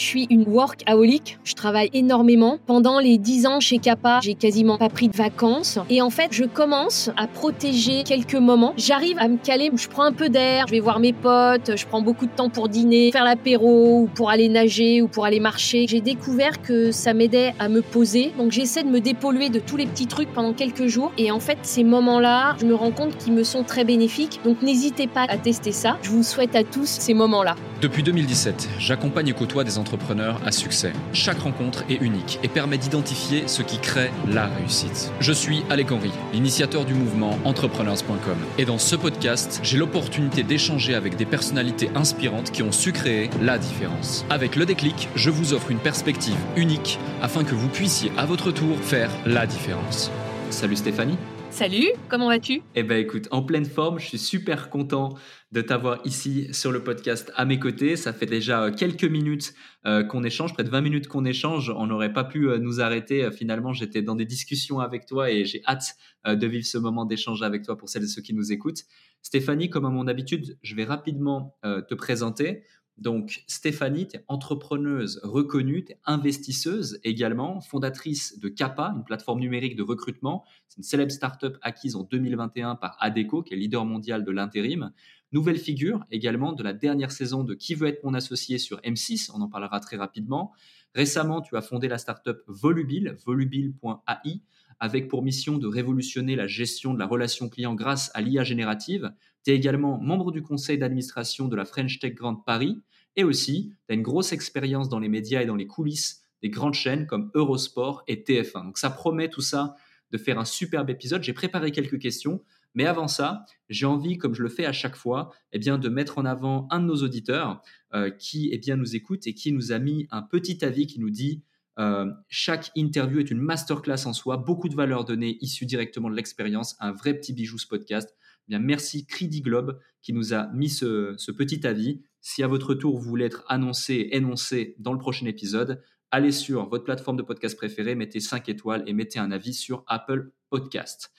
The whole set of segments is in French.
Je suis une workaholic, je travaille énormément. Pendant les 10 ans chez Kappa, j'ai quasiment pas pris de vacances. Et en fait, je commence à protéger quelques moments. J'arrive à me caler, je prends un peu d'air, je vais voir mes potes, je prends beaucoup de temps pour dîner, faire l'apéro, ou pour aller nager, ou pour aller marcher. J'ai découvert que ça m'aidait à me poser. Donc j'essaie de me dépolluer de tous les petits trucs pendant quelques jours. Et en fait, ces moments-là, je me rends compte qu'ils me sont très bénéfiques. Donc n'hésitez pas à tester ça. Je vous souhaite à tous ces moments-là. Depuis 2017, j'accompagne et côtoie des entrepreneurs à succès. Chaque rencontre est unique et permet d'identifier ce qui crée la réussite. Je suis Alec Henry, l'initiateur du mouvement entrepreneurs.com. Et dans ce podcast, j'ai l'opportunité d'échanger avec des personnalités inspirantes qui ont su créer la différence. Avec le déclic, je vous offre une perspective unique afin que vous puissiez à votre tour faire la différence. Salut Stéphanie. Salut, comment vas-tu? Eh ben écoute, en pleine forme, je suis super content de t'avoir ici sur le podcast à mes côtés. Ça fait déjà euh, quelques minutes euh, qu'on échange, près de 20 minutes qu'on échange. On n'aurait pas pu euh, nous arrêter. Finalement, j'étais dans des discussions avec toi et j'ai hâte de vivre ce moment d'échange avec toi pour celles et ceux qui nous écoutent. Stéphanie, comme à mon habitude, je vais rapidement te présenter. Donc, Stéphanie, tu es entrepreneuse reconnue, tu es investisseuse également, fondatrice de Kappa, une plateforme numérique de recrutement. C'est une célèbre startup acquise en 2021 par Adeco, qui est leader mondial de l'intérim. Nouvelle figure également de la dernière saison de Qui veut être mon associé sur M6, on en parlera très rapidement. Récemment, tu as fondé la startup Volubile, volubile.ai, avec pour mission de révolutionner la gestion de la relation client grâce à l'IA générative. Tu es également membre du conseil d'administration de la French Tech Grand Paris et aussi, tu as une grosse expérience dans les médias et dans les coulisses des grandes chaînes comme Eurosport et TF1. Donc ça promet tout ça de faire un superbe épisode. J'ai préparé quelques questions, mais avant ça, j'ai envie, comme je le fais à chaque fois, eh bien, de mettre en avant un de nos auditeurs euh, qui eh bien, nous écoute et qui nous a mis un petit avis qui nous dit euh, chaque interview est une masterclass en soi, beaucoup de valeurs données issues directement de l'expérience, un vrai petit bijou ce podcast. Eh bien, merci Cridi Globe qui nous a mis ce, ce petit avis. Si à votre tour, vous voulez être annoncé, énoncé dans le prochain épisode, allez sur votre plateforme de podcast préférée, mettez 5 étoiles et mettez un avis sur Apple Podcast.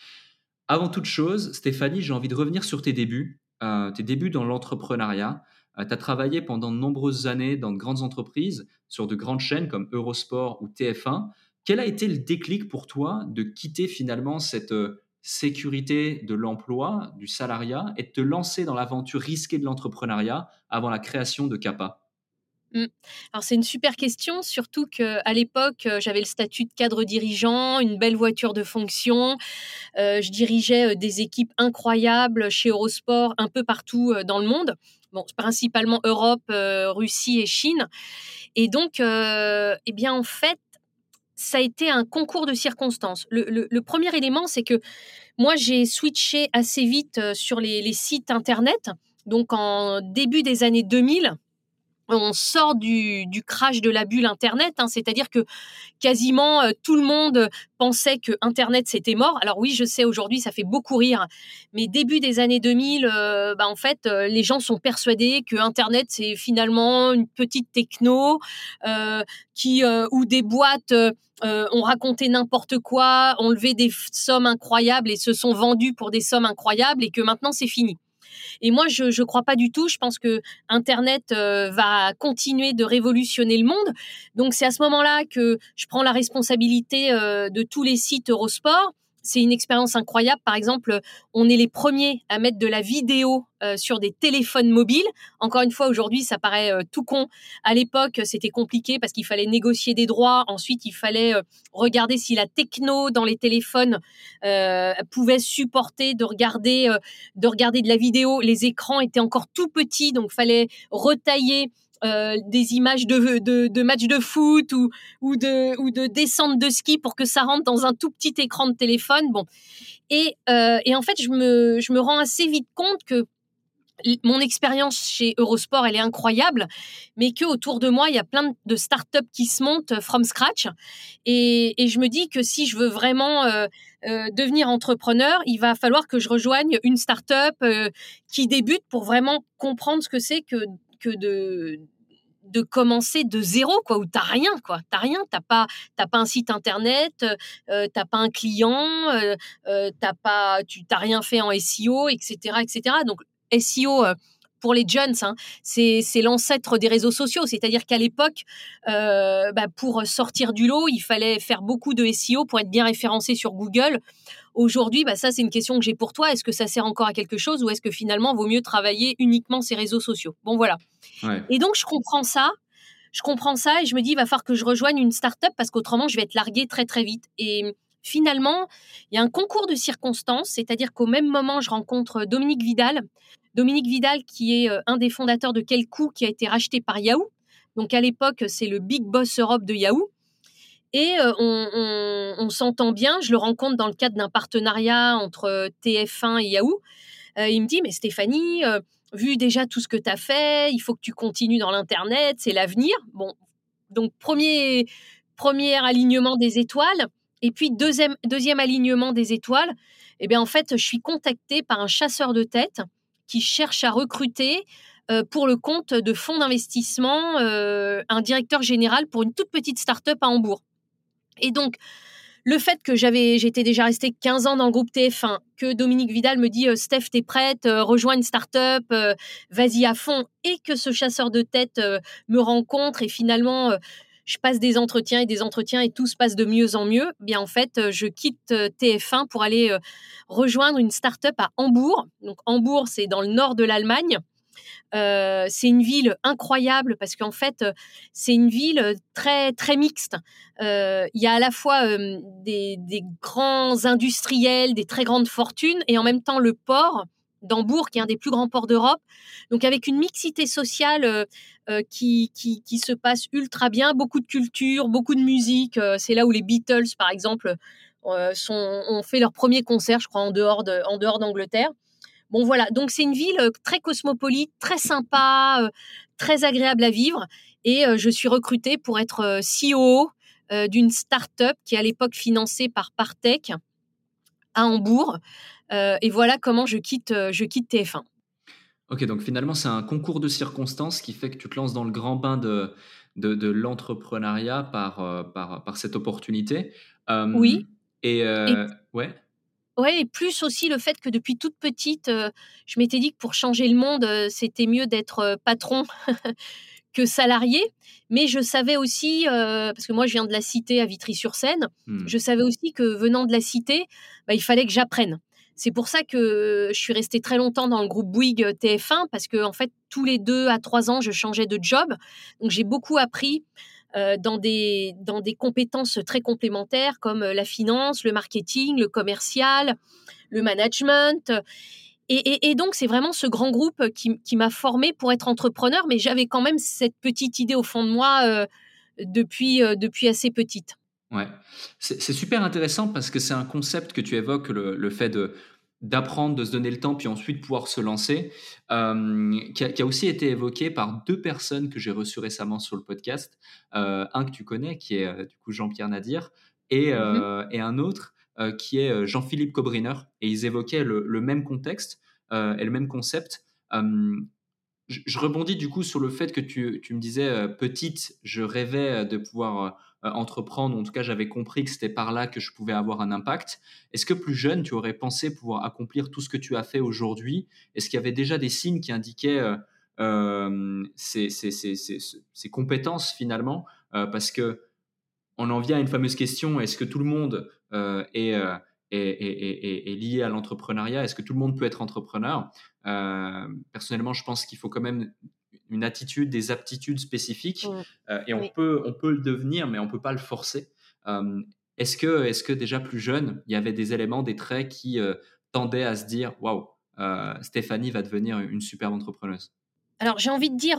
Avant toute chose, Stéphanie, j'ai envie de revenir sur tes débuts, euh, tes débuts dans l'entrepreneuriat. Euh, tu as travaillé pendant de nombreuses années dans de grandes entreprises, sur de grandes chaînes comme Eurosport ou TF1. Quel a été le déclic pour toi de quitter finalement cette euh, sécurité de l'emploi, du salariat, et de te lancer dans l'aventure risquée de l'entrepreneuriat avant la création de Kappa? Alors c'est une super question, surtout qu'à l'époque, euh, j'avais le statut de cadre dirigeant, une belle voiture de fonction, euh, je dirigeais euh, des équipes incroyables chez Eurosport un peu partout dans le monde, bon, principalement Europe, Russie et Chine. Et donc, eh bien en fait, ça a été un concours de circonstances. Le, premier élément, c'est que moi, j'ai switché assez vite sur les, sites Internet. Donc, en début des années 2000, on sort du, crash de la bulle Internet, hein. c'est-à-dire que quasiment euh, tout le monde pensait que Internet c'était mort. Alors oui, je sais aujourd'hui ça fait beaucoup rire, mais début des années 2000, euh, bah, en fait euh, les gens sont persuadés que Internet c'est finalement une petite techno qui où des boîtes ont raconté n'importe quoi, ont levé des sommes incroyables et se sont vendus pour des sommes incroyables et que maintenant c'est fini. Et moi, je ne crois pas du tout. Je pense que Internet euh, va continuer de révolutionner le monde. Donc, c'est à ce moment-là que je prends la responsabilité euh, de tous les sites Eurosport c'est une expérience incroyable. Par exemple, on est les premiers à mettre de la vidéo euh, sur des téléphones mobiles. Encore une fois, aujourd'hui, ça paraît euh, tout con. À l'époque, c'était compliqué parce qu'il fallait négocier des droits. Ensuite, il fallait euh, regarder si la techno dans les téléphones pouvait supporter de regarder, de regarder de la vidéo. Les écrans étaient encore tout petits, donc fallait retailler euh, des images de, matchs de foot ou, de, ou de descente de ski pour que ça rentre dans un tout petit écran de téléphone. Bon. Et, euh, en fait, je me, rends assez vite compte que mon expérience chez Eurosport, elle est incroyable, mais que autour de moi, il y a plein de startups qui se montent from scratch. Et, je me dis que si je veux vraiment euh, devenir entrepreneur, il va falloir que je rejoigne une startup qui débute pour vraiment comprendre ce que c'est que que de de commencer de zéro quoi où t'as rien quoi t'as rien t'as pas t'as pas un site internet euh, t'as pas un client euh, euh, t'as pas tu t'as rien fait en SEO etc etc donc SEO pour les jeunes, hein, c'est l'ancêtre des réseaux sociaux. C'est-à-dire qu'à l'époque, euh, bah, pour sortir du lot, il fallait faire beaucoup de SEO pour être bien référencé sur Google. Aujourd'hui, bah, ça, c'est une question que j'ai pour toi. Est-ce que ça sert encore à quelque chose ou est-ce que finalement, vaut mieux travailler uniquement ces réseaux sociaux? Bon, voilà. Et donc, je comprends ça. Je comprends ça et je me dis, il va falloir que je rejoigne une start-up parce qu'autrement, je vais être larguée très, très vite. Et finalement, il y a un concours de circonstances, c'est-à-dire qu'au même moment, je rencontre Dominique Vidal. Dominique Vidal, qui est euh, un des fondateurs de Quelcou, qui a été racheté par Yahoo. Donc à l'époque, c'est le big boss Europe de Yahoo. Et on, s'entend bien. Je le rencontre dans le cadre d'un partenariat entre euh, TF1 et Yahoo. il me dit, mais Stéphanie, vu déjà tout ce que tu as fait, il faut que tu continues dans l'Internet, c'est l'avenir. Bon, donc premier, premier alignement des étoiles. Et puis, deuxième, deuxième alignement des étoiles, eh bien, en fait, je suis contactée par un chasseur de tête qui cherche à recruter pour le compte de fonds d'investissement un directeur général pour une toute petite start-up à Hambourg. Et donc, le fait que j'avais, j'étais déjà restée 15 ans dans le groupe TF1, que Dominique Vidal me dit euh, Steph, t'es prête, rejoins une start-up, vas-y à fond, et que ce chasseur de tête me rencontre et finalement je passe des entretiens et des entretiens et tout se passe de mieux en mieux, eh bien en fait, euh, je quitte euh, TF1 pour aller euh, rejoindre une start-up à Hambourg. Donc Hambourg, c'est dans le nord de l'Allemagne. C'est une ville incroyable parce qu'en fait, c'est une ville très très mixte. Il y a à la fois des, grands industriels, des très grandes fortunes, et en même temps le port d'Hambourg, qui est un des plus grands ports d'Europe. Donc avec une mixité sociale euh, euh, qui, qui, se passe ultra bien, beaucoup de culture, beaucoup de musique. Euh, c'est là où les Beatles, par exemple, ont fait leur premier concert, je crois, en dehors de, en dehors d'Angleterre. Bon voilà, donc c'est une ville très cosmopolite, très sympa, très agréable à vivre. Et je suis recrutée pour être CEO d'une start-up qui est à l'époque financée par Partech à Hambourg. Euh, et voilà comment je quitte, euh, je quitte TF1. Ok, donc finalement, c'est un concours de circonstances qui fait que tu te lances dans le grand bain de, de, l'entrepreneuriat par, euh, par, par, cette opportunité. oui. Et, ouais. Ouais, et plus aussi le fait que depuis toute petite, je m'étais dit que pour changer le monde, c'était mieux d'être patron que salarié. Mais je savais aussi, parce que moi je viens de la cité à Vitry-sur-Seine, mmh. je savais aussi que venant de la cité, bah, il fallait que j'apprenne. C'est pour ça que je suis restée très longtemps dans le groupe Bouygues TF1 parce que en fait tous les deux à trois ans je changeais de job, donc j'ai beaucoup appris euh, dans des dans des compétences très complémentaires comme euh, la finance, le marketing, le commercial, le management. Et, donc, c'est vraiment ce grand groupe qui, m'a formée pour être entrepreneur, mais j'avais quand même cette petite idée au fond de moi euh, depuis, depuis assez petite. Ouais, c'est super intéressant parce que c'est un concept que tu évoques, le fait de, d'apprendre, de se donner le temps, puis ensuite pouvoir se lancer, euh, qui, a, aussi été évoqué par deux personnes que j'ai reçues récemment sur le podcast. Euh, un que tu connais, qui est euh, du coup Jean-Pierre Nadir, et, mm-hmm. et, un autre qui est Jean-Philippe Cobriner. Et ils évoquaient le, même contexte et le même concept. Je, rebondis du coup sur le fait que tu, tu me disais, petite, je rêvais de pouvoir entreprendre, en tout cas j'avais compris que c'était par là que je pouvais avoir un impact. Est-ce que plus jeune, tu aurais pensé pouvoir accomplir tout ce que tu as fait aujourd'hui? Est-ce qu'il y avait déjà des signes qui indiquaient euh, euh ces, compétences finalement? Euh, Parce que on en vient à une fameuse question, est-ce que tout le monde est, est, lié à l'entrepreneuriat? Est-ce que tout le monde peut être entrepreneur? Personnellement, je pense qu'il faut quand même une attitude, des aptitudes spécifiques, mmh. euh, et on, peut, on peut le devenir, mais on peut pas le forcer. Euh, est-ce que, est que déjà plus jeune, il y avait des éléments, des traits qui euh, tendaient à se dire waouh, Stéphanie va devenir une superbe entrepreneuse? Alors j'ai envie de dire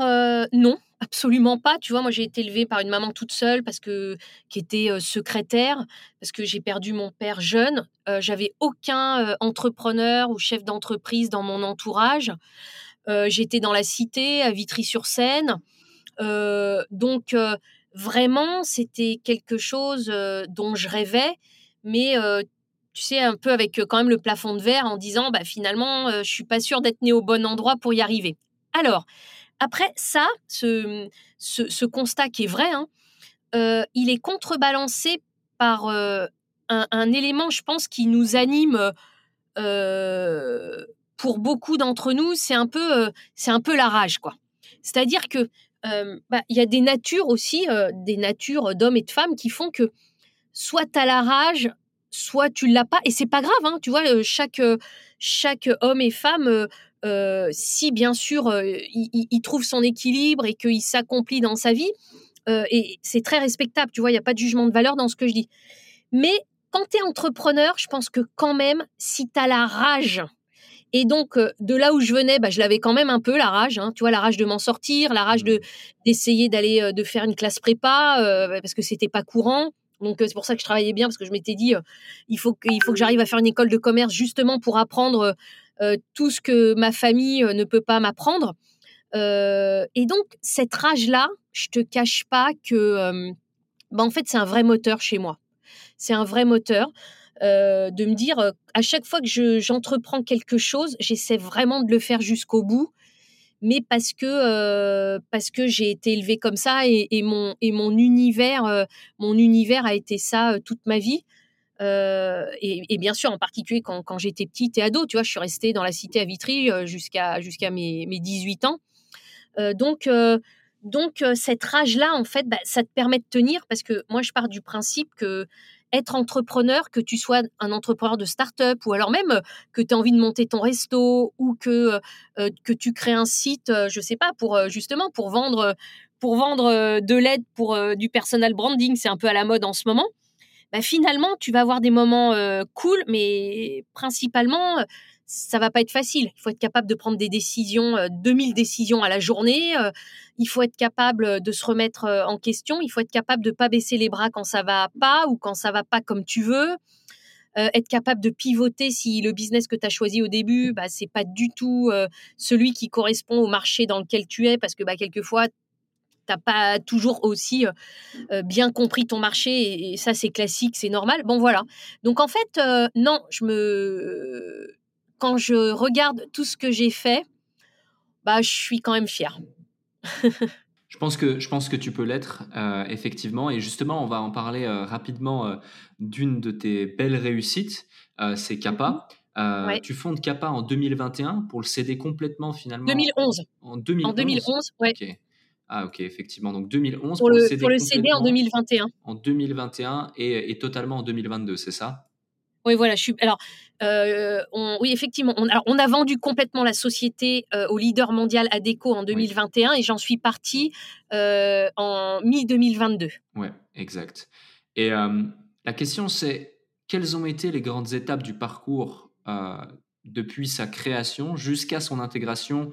non, absolument pas. Tu vois, moi j'ai été élevée par une maman toute seule parce que qui était secrétaire, parce que j'ai perdu mon père jeune. J'avais aucun entrepreneur ou chef d'entreprise dans mon entourage. Euh, j'étais dans la cité, à Vitry-sur-Seine. Euh, donc, euh, vraiment, c'était quelque chose dont je rêvais, mais tu sais, un peu avec quand même le plafond de verre en disant, bah, finalement, je suis pas sûre d'être né au bon endroit pour y arriver. Alors, après ça, ce, ce, constat qui est vrai, hein, il est contrebalancé par un, un, élément, je pense, qui nous anime pour beaucoup d'entre nous, c'est un peu, c'est un peu la rage, quoi. C'est-à-dire que bah, il y a des natures aussi, des natures d'hommes et de femmes qui font que soit tu as la rage, soit tu l'as pas, et c'est pas grave, hein, tu vois, chaque, chaque homme et femme, si bien sûr il, trouve son équilibre et qu'il s'accomplit dans sa vie, et c'est très respectable, tu vois, il n'y a pas de jugement de valeur dans ce que je dis. Mais quand tu es entrepreneur, je pense que quand même, si tu as la rage, et donc, de là où je venais, bah, je l'avais quand même un peu, la rage. Hein, tu vois, la rage de m'en sortir, la rage de d'essayer d'aller de faire une classe prépa, parce que c'était pas courant. Donc c'est pour ça que je travaillais bien parce que je m'étais dit il faut que, il faut que j'arrive à faire une école de commerce justement pour apprendre tout ce que ma famille ne peut pas m'apprendre. et donc cette rage là, je te cache pas que bah, en fait c'est un vrai moteur chez moi. C'est un vrai moteur. De me dire à chaque fois que j'entreprends quelque chose, j'essaie vraiment de le faire jusqu'au bout. Mais parce que euh, parce que j'ai été élevée comme ça et, mon et mon univers euh, mon univers a été ça euh, toute ma vie. Et, bien sûr en particulier quand, quand j'étais petite et ado tu vois je suis restée dans la cité à Vitry jusqu'à jusqu'à mes, mes 18 ans. Donc donc cette rage là en fait bah, ça te permet de tenir parce que moi je pars du principe que être entrepreneur, que tu sois un entrepreneur de start-up ou alors même euh, que tu as envie de monter ton resto ou que, euh, euh, tu crées un site, je sais pas, pour justement pour vendre, pour vendre de l'aide pour du personal branding, c'est un peu à la mode en ce moment. Bah, finalement, tu vas avoir des moments cool, mais principalement, ça va pas être facile. Il faut être capable de prendre des décisions, 2000 euh, décisions à la journée. Euh, il faut être capable de se remettre euh, en question. Il faut être capable de pas baisser les bras quand ça va pas ou quand ça va pas comme tu veux. être capable de pivoter si le business que tu as choisi au début, bah, c'est pas du tout celui qui correspond au marché dans lequel tu es, parce que bah, quelquefois, t'as pas toujours aussi bien compris ton marché et, ça c'est classique, c'est normal. Bon voilà. Donc en fait, non, je me quand je regarde tout ce que j'ai fait, bah, je suis quand même fière. je, pense que, je pense que tu peux l'être, euh, effectivement. Et justement, on va en parler euh, rapidement euh, d'une de tes belles réussites, c'est Kappa. Mhm. Tu fondes Kappa en 2021 pour le céder complètement finalement 2011. En 2011, en 2011 ouais. Ah ok, effectivement. Donc 2011 pour, le, céder, en 2021. En 2021 et, et totalement en 2022, c'est ça? Oui, voilà, je suis. Alors, euh, on, oui, effectivement, on, alors, on, a vendu complètement la société euh, au leader mondial ADECO en 2021 et j'en suis partie euh, en mi-2022. Oui, exact. Et la question, c'est quelles ont été les grandes étapes du parcours depuis sa création jusqu'à son intégration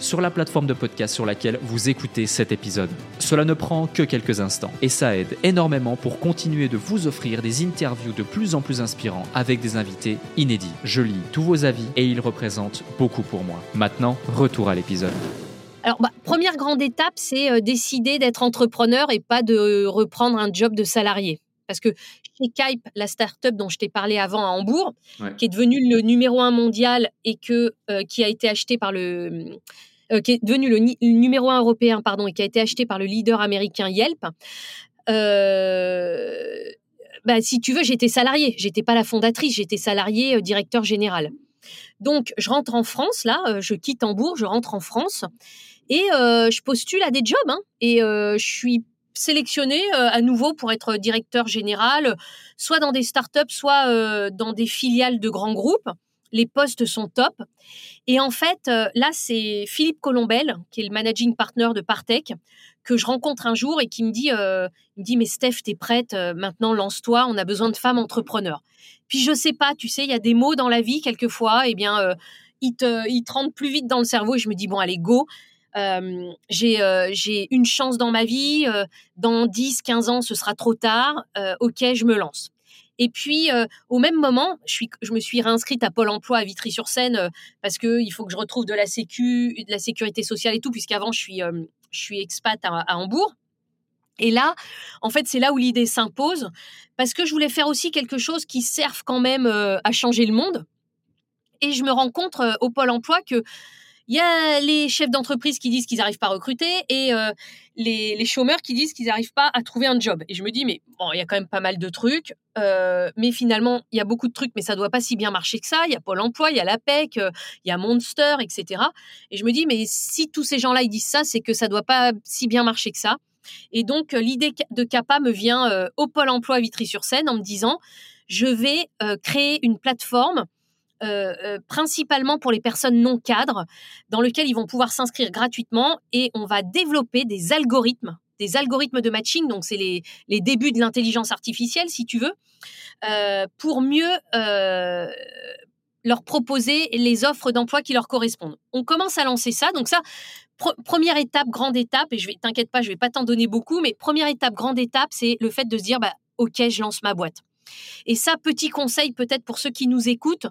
sur la plateforme de podcast sur laquelle vous écoutez cet épisode. Cela ne prend que quelques instants et ça aide énormément pour continuer de vous offrir des interviews de plus en plus inspirants avec des invités inédits. Je lis tous vos avis et ils représentent beaucoup pour moi. Maintenant, retour à l'épisode. Alors, bah, première grande étape, c'est euh, décider d'être entrepreneur et pas de reprendre un job de salarié. Parce que chez Kype, la start-up dont je t'ai parlé avant à Hambourg, qui est devenue le numéro un mondial et que, euh, qui a été acheté par le, euh, qui est devenu le, numéro un européen, pardon, et qui a été acheté par le leader américain Yelp. Euh, bah, si tu veux, j'étais salarié. J'étais pas la fondatrice, j'étais salarié euh, directeur général. Donc, je rentre en France, là, je quitte Hambourg, je rentre en France et je postule à des jobs. Hein, et je suis sélectionnée à nouveau pour être directeur général, soit dans des startups, soit dans des filiales de grands groupes les postes sont top. Et en fait, euh, là, c'est Philippe Colombel, qui est le managing partner de Partech, que je rencontre un jour et qui me dit, euh, me dit, mais Steph, t'es prête, euh, maintenant lance-toi, on a besoin de femmes entrepreneurs. Puis je sais pas, tu sais, il y a des mots dans la vie quelquefois, et eh bien, ils te, ils rentrent plus vite dans le cerveau et je me dis, bon, allez, go. j'ai une chance dans ma vie, dans 10, 15 ans, ce sera trop tard, ok, je me lance. Et puis, euh, au même moment, je, me suis réinscrite à Pôle emploi à Vitry-sur-Seine euh, parce qu'il faut que je retrouve de la, sécu, de la sécurité sociale et tout, puisqu'avant, je suis, euh, je suis expat à, Hambourg. Et là, en fait, c'est là où l'idée s'impose, parce que je voulais faire aussi quelque chose qui serve quand même à changer le monde. Et je me rends compte au Pôle emploi que il y a les chefs d'entreprise qui disent qu'ils n'arrivent pas à recruter et euh, les, chômeurs qui disent qu'ils n'arrivent pas à trouver un job. Et je me dis, mais bon, il y a quand même pas mal de trucs, mais finalement, il y a beaucoup de trucs, mais ça doit pas si bien marcher que ça. Il y a Pôle emploi, il y a l'APEC, il y a Monster, etc. Et je me dis, mais si tous ces gens-là, ils disent ça, c'est que ça doit pas si bien marcher que ça. Et donc, euh, l'idée de CAPA me vient euh, au Pôle emploi Vitry-sur-Seine en me disant, je vais euh, créer une plateforme principalement pour les personnes non cadres, dans lequel ils vont pouvoir s'inscrire gratuitement et on va développer des algorithmes, des algorithmes de matching, donc c'est les, les, débuts de l'intelligence artificielle, si tu veux, pour mieux leur proposer les offres d'emploi qui leur correspondent. On commence à lancer ça, donc ça, première étape, grande étape, et je vais, t'inquiète pas, je vais pas t'en donner beaucoup, mais première étape, grande étape, c'est le fait de se dire, bah, ok, je lance ma boîte. Et ça, petit conseil peut-être pour ceux qui nous écoutent,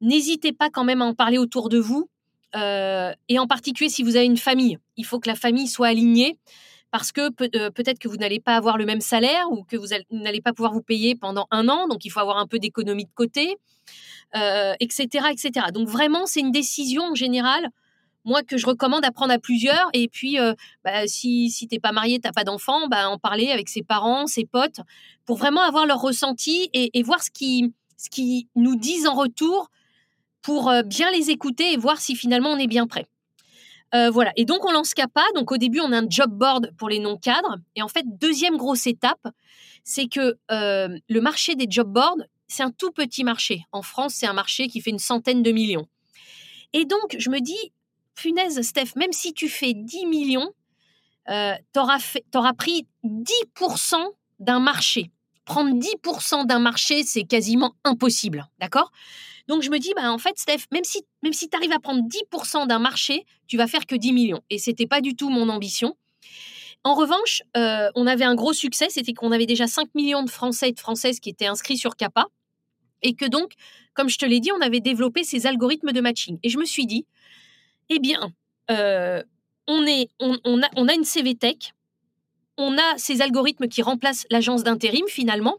n'hésitez pas quand même à en parler autour de vous, euh, et en particulier si vous avez une famille. Il faut que la famille soit alignée parce que euh, peut-être que vous n'allez pas avoir le même salaire ou que vous n'allez pas pouvoir vous payer pendant un an, donc il faut avoir un peu d'économie de côté, etc., euh, etc. Donc vraiment, c'est une décision en général moi que je recommande à prendre à plusieurs. Et puis, euh, bah, si, si t'es pas marié, t'as pas d'enfant, bah, en parler avec ses parents, ses potes, pour vraiment avoir leur ressenti et, voir ce qui, ce qui nous disent en retour pour euh, bien les écouter et voir si finalement on est bien prêt. Euh, voilà. Et donc, on lance CAPA. Donc, au début, on a un job board pour les non-cadres. Et en fait, deuxième grosse étape, c'est que le marché des job boards, c'est un tout petit marché. En France, c'est un marché qui fait une centaine de millions. Et donc, je me dis, punaise, Steph, même si tu fais 10 millions, euh, tu auras, pris 10% d'un marché. Prendre 10% d'un marché, c'est quasiment impossible. D'accord? Donc, je me dis, bah, en fait, Steph, même si, même si tu arrives à prendre 10% d'un marché, tu vas faire que 10 millions. Et ce n'était pas du tout mon ambition. En revanche, euh, on avait un gros succès, c'était qu'on avait déjà 5 millions de Français et de Françaises qui étaient inscrits sur CAPA. Et que donc, comme je te l'ai dit, on avait développé ces algorithmes de matching. Et je me suis dit, eh bien, euh, on, a, une CVTech, on a ces algorithmes qui remplacent l'agence d'intérim finalement.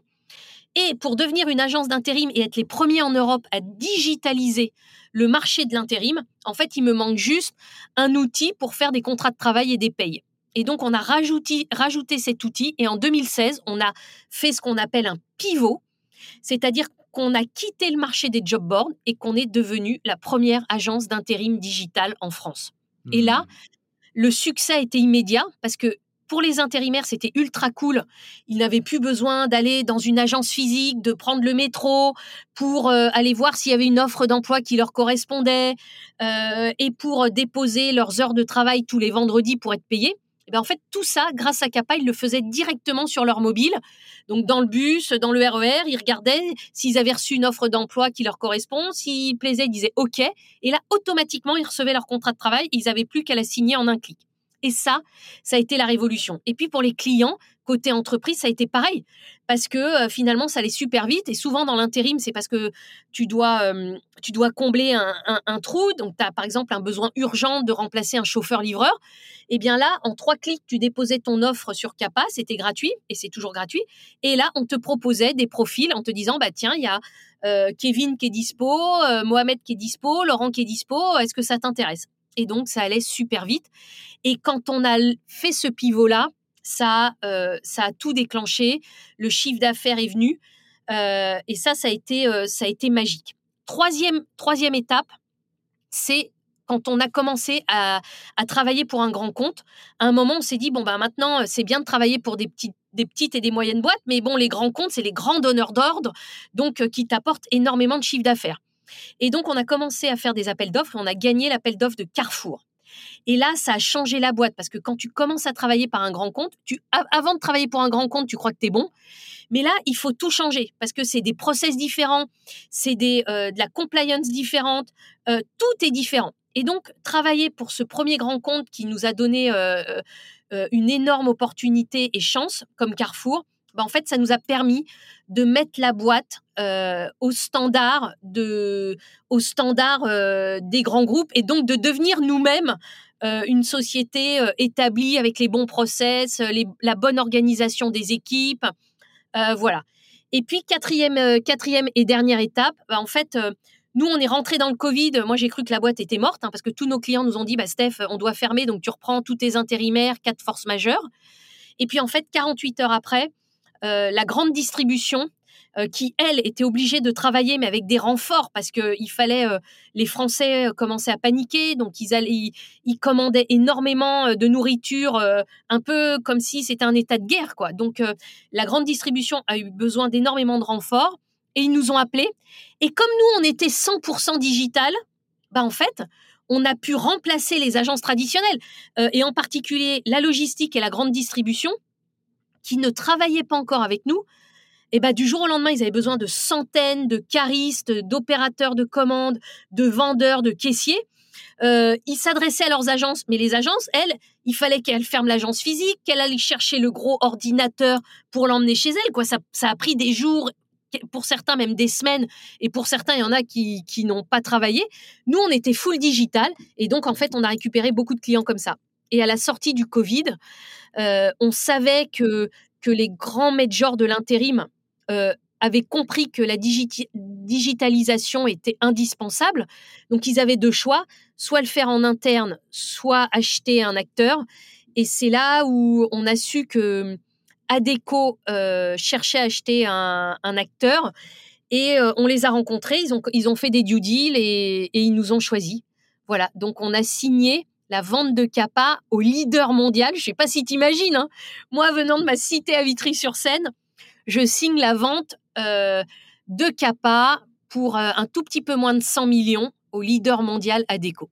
Et pour devenir une agence d'intérim et être les premiers en Europe à digitaliser le marché de l'intérim, en fait, il me manque juste un outil pour faire des contrats de travail et des payes. Et donc, on a rajouté cet outil et en 2016, on a fait ce qu'on appelle un pivot, c'est-à-dire qu'on a quitté le marché des job boards et qu'on est devenu la première agence d'intérim digital en France. Et là, mmh. le succès a été immédiat parce que pour les intérimaires, c'était ultra cool. Ils n'avaient plus besoin d'aller dans une agence physique, de prendre le métro pour euh, aller voir s'il y avait une offre d'emploi qui leur correspondait euh, et pour déposer leurs heures de travail tous les vendredis pour être payés. Ben, en fait, tout ça, grâce à Capa, ils le faisaient directement sur leur mobile. Donc, dans le bus, dans le RER, e ils regardaient s'ils avaient reçu une offre d'emploi qui leur correspond. S'ils plaisaient, ils disaient OK. Et là, automatiquement, ils recevaient leur contrat de travail. Ils n'avaient plus qu'à la signer en un clic. Et ça, ça a été la révolution. Et puis pour les clients, côté entreprise, ça a été pareil. Parce que euh, finalement, ça allait super vite. Et souvent, dans l'intérim, c'est parce que tu dois, euh, combler un, trou. Donc, tu as par exemple un besoin urgent de remplacer un chauffeur-livreur. Et eh bien là, en trois clics, tu déposais ton offre sur CAPA. C'était gratuit et c'est toujours gratuit. Et là, on te proposait des profils en te disant bah, tiens, il y a euh, Kevin qui est dispo, Mohamed qui est dispo, Laurent qui est dispo. Est-ce que ça t'intéresse? Et donc ça allait super vite. Et quand on a fait ce pivot-là, ça, euh, ça a tout déclenché. Le chiffre d'affaires est venu. Euh, et ça, ça a été, euh, ça a été magique. Troisième, troisième étape, c'est quand on a commencé à, travailler pour un grand compte. À un moment, on s'est dit, bon, ben maintenant, c'est bien de travailler pour des petites, des petites et des moyennes boîtes, mais bon, les grands comptes, c'est les grands donneurs d'ordre, donc qui t'apportent énormément de chiffre d'affaires. Et donc, on a commencé à faire des appels d'offres et on a gagné l'appel d'offres de Carrefour. Et là, ça a changé la boîte parce que quand tu commences à travailler par un grand compte, tu, avant de travailler pour un grand compte, tu crois que tu es bon. Mais là, il faut tout changer parce que c'est des process différents, c'est euh, de la compliance différente, euh, tout est différent. Et donc, travailler pour ce premier grand compte qui nous a donné euh, une énorme opportunité et chance, comme Carrefour, bah, en fait, ça nous a permis de mettre la boîte euh, au standard, de, au standard euh, des grands groupes et donc de devenir nous-mêmes une société établie avec les bons process, la bonne organisation des équipes. voilà. Et puis, quatrième, quatrième et dernière étape, bah, en fait, nous, on est rentré dans le Covid. Moi, j'ai cru que la boîte était morte hein, parce que tous nos clients nous ont dit bah, Steph, on doit fermer, donc tu reprends tous tes intérimaires, quatre forces majeures. Et puis, en fait, 48 heures après, euh, la grande distribution, euh, qui, elle, était obligée de travailler, mais avec des renforts, parce qu'il fallait. Euh, les Français commençaient à paniquer, donc ils, allaient, ils, commandaient énormément de nourriture, un peu comme si c'était un état de guerre, quoi. Donc, la grande distribution a eu besoin d'énormément de renforts et ils nous ont appelés. Et comme nous, on était 100% digital, bah en fait, on a pu remplacer les agences traditionnelles, euh, et en particulier la logistique et la grande distribution, qui ne travaillaient pas encore avec nous. Et bah, du jour au lendemain, ils avaient besoin de centaines de caristes, d'opérateurs de commandes, de vendeurs, de caissiers. Euh, ils s'adressaient à leurs agences, mais les agences, elles, il fallait qu'elles ferment l'agence physique, qu'elles allaient chercher le gros ordinateur pour l'emmener chez elles. Quoi. Ça, ça a pris des jours pour certains même des semaines, et pour certains, il y en a qui, qui n'ont pas travaillé. Nous, on était full digital, et donc en fait, on a récupéré beaucoup de clients comme ça. Et à la sortie du Covid, euh, on savait que, que les grands majors de l'intérim euh, avaient compris que la digitalisation était indispensable. Donc, ils avaient deux choix, soit le faire en interne, soit acheter un acteur. Et c'est là où on a su que Adeco euh, cherchait à acheter un, acteur et on les a rencontrés, ils ont, ils ont fait des due deals et, ils nous ont choisis. Voilà, donc on a signé la vente de Kappa au leader mondial. Je ne sais pas si tu imagines, hein. moi venant de ma cité à Vitry-sur-Seine, je signe la vente euh, de Kappa pour un tout petit peu moins de 100 millions au leader mondial Adeco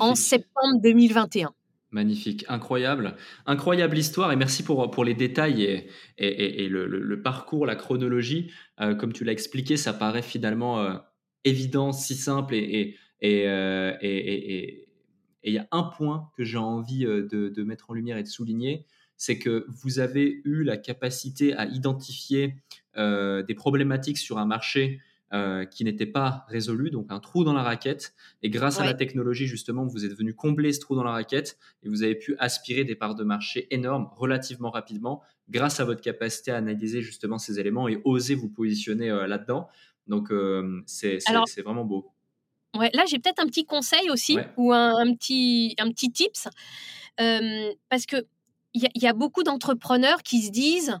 en septembre 2021. Magnifique, incroyable, incroyable histoire et merci pour, pour les détails et, et, et le, le, parcours, la chronologie. Euh, comme tu l'as expliqué, ça paraît finalement euh, évident, si simple et euh, et il y a un point que j'ai envie de, de, mettre en lumière et de souligner, c'est que vous avez eu la capacité à identifier des problématiques sur un marché euh, qui n'était pas résolu, donc un trou dans la raquette. Et grâce à la technologie, justement, vous êtes venu combler ce trou dans la raquette et vous avez pu aspirer des parts de marché énormes relativement rapidement grâce à votre capacité à analyser justement ces éléments et oser vous positionner euh, là-dedans. Donc, euh, c'est vraiment beau. Ouais, là, j'ai peut-être un petit conseil aussi ou un, petit, un petit tips parce que il y, y, a beaucoup d'entrepreneurs qui se disent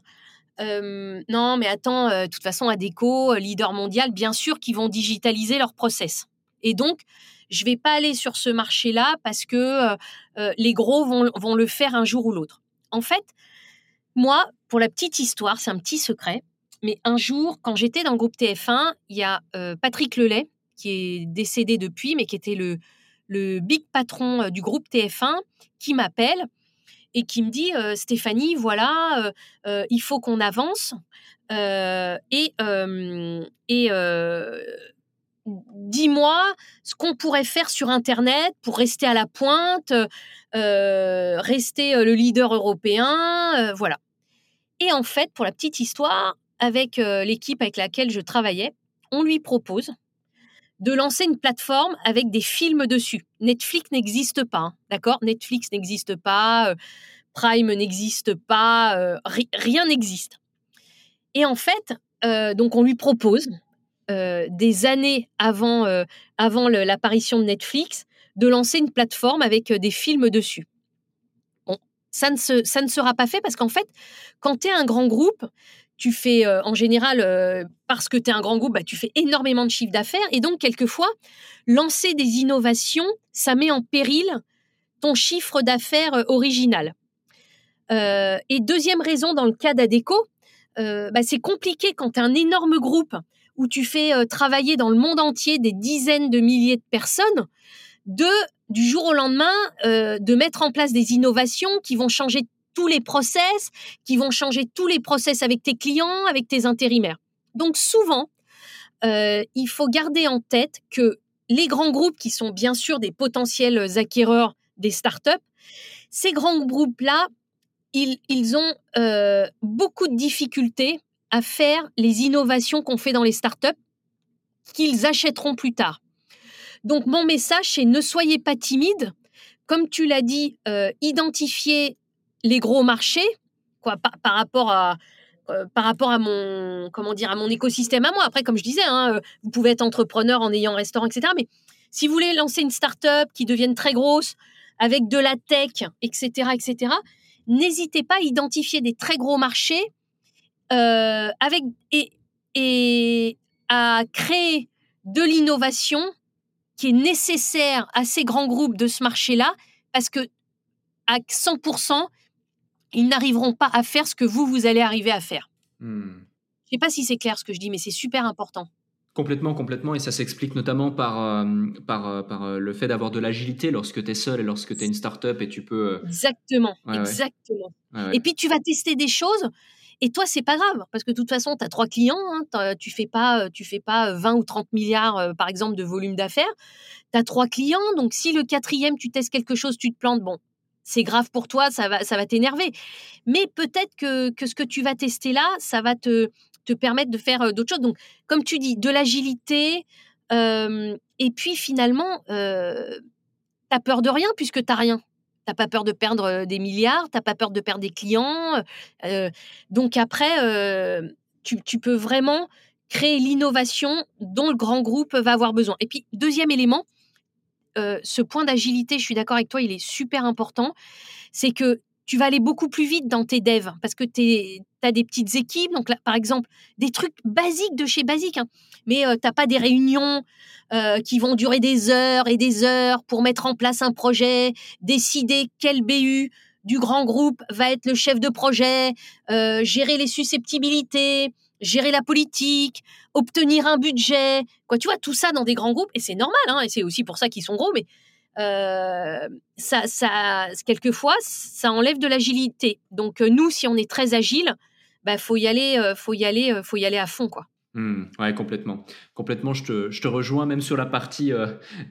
non, mais attends, de toute façon, Adeco, leader mondial, bien sûr qu'ils vont digitaliser leur process. Et donc, je vais pas aller sur ce marché-là parce que les gros vont, vont, le faire un jour ou l'autre. En fait, moi, pour la petite histoire, c'est un petit secret, mais un jour, quand j'étais dans le groupe TF1, il y a Patrick Lelay, qui est décédé depuis, mais qui était le, big patron du groupe TF1, qui m'appelle et qui me dit Stéphanie, voilà, il faut qu'on avance et, et dis-moi ce qu'on pourrait faire sur Internet pour rester à la pointe, rester le leader européen, voilà. Et en fait, pour la petite histoire, avec l'équipe avec laquelle je travaillais, on lui propose de lancer une plateforme avec des films dessus. Netflix n'existe pas, hein, d'accord? Netflix n'existe pas, euh, Prime n'existe pas, euh, rien n'existe. Et en fait, euh, donc on lui propose des années avant, avant l'apparition de Netflix de lancer une plateforme avec des films dessus. Bon, ça ne, ça ne sera pas fait parce qu'en fait, quand tu es un grand groupe, tu fais euh, en général, euh, parce que tu es un grand groupe, bah, tu fais énormément de chiffre d'affaires. Et donc, quelquefois, lancer des innovations, ça met en péril ton chiffre d'affaires euh, original. et deuxième raison, dans le cas d'Adeco, bah, c'est compliqué quand tu un énorme groupe où tu fais travailler dans le monde entier des dizaines de milliers de personnes, de, du jour au lendemain, de mettre en place des innovations qui vont changer tous les process, qui vont changer tous les process avec tes clients, avec tes intérimaires. Donc souvent, euh, il faut garder en tête que les grands groupes qui sont bien sûr des potentiels acquéreurs des startups, ces grands groupes-là, ils, ils, ont euh, beaucoup de difficultés à faire les innovations qu'on fait dans les startups qu'ils achèteront plus tard. Donc mon message, c'est ne soyez pas timide comme tu l'as dit, identifier les gros marchés, quoi, par, rapport à par rapport à mon comment dire à mon écosystème à moi. Après, comme je disais, hein, vous pouvez être entrepreneur en ayant un restaurant, etc. Mais si vous voulez lancer une start-up qui devienne très grosse avec de la tech, etc., etc., n'hésitez pas à identifier des très gros marchés avec et, et à créer de l'innovation qui est nécessaire à ces grands groupes de ce marché-là, parce que à 100%, ils n'arriveront pas à faire ce que vous, vous allez arriver à faire. Hmm. Je ne sais pas si c'est clair ce que je dis, mais c'est super important. Complètement, complètement. Et ça s'explique notamment par, euh, par, euh, par euh, le fait d'avoir de l'agilité lorsque tu es seul et lorsque tu es une start-up et tu peux. Exactement, exactement. et puis tu vas tester des choses et toi, c'est pas grave, parce que de toute façon, tu as trois clients, hein, tu fais pas, tu fais pas 20 ou 30 milliards, par exemple, de volume d'affaires. Tu as trois clients, donc si le quatrième, tu testes quelque chose, tu te plantes, bon, c'est grave pour toi, ça va, ça va t'énerver. Mais peut-être que, que ce que tu vas tester là, ça va te, te permettre de faire d'autres choses. Donc, comme tu dis, de l'agilité, et puis finalement, euh, tu peur de rien puisque tu rien. T'as pas peur de perdre des milliards, t'as pas peur de perdre des clients. donc après, tu, peux vraiment créer l'innovation dont le grand groupe va avoir besoin. Et puis, deuxième élément, ce point d'agilité, je suis d'accord avec toi, il est super important. C'est que tu vas aller beaucoup plus vite dans tes devs parce que tu as des petites équipes. Donc, par exemple, des trucs basiques de chez basique, hein. mais tu n'as pas des réunions qui vont durer des heures et des heures pour mettre en place un projet, décider quel BU du grand groupe va être le chef de projet, gérer les susceptibilités, gérer la politique, obtenir un budget, quoi, tu vois, tout ça dans des grands groupes, et c'est normal, hein, et c'est aussi pour ça qu'ils sont gros, mais euh, ça, ça, quelquefois, ça enlève de l'agilité. Donc euh, nous, si on est très agile, bah faut y aller, euh, faut y aller, faut y aller à fond, quoi. Mmh, ouais, complètement. Complètement, je te, je te, rejoins même sur la partie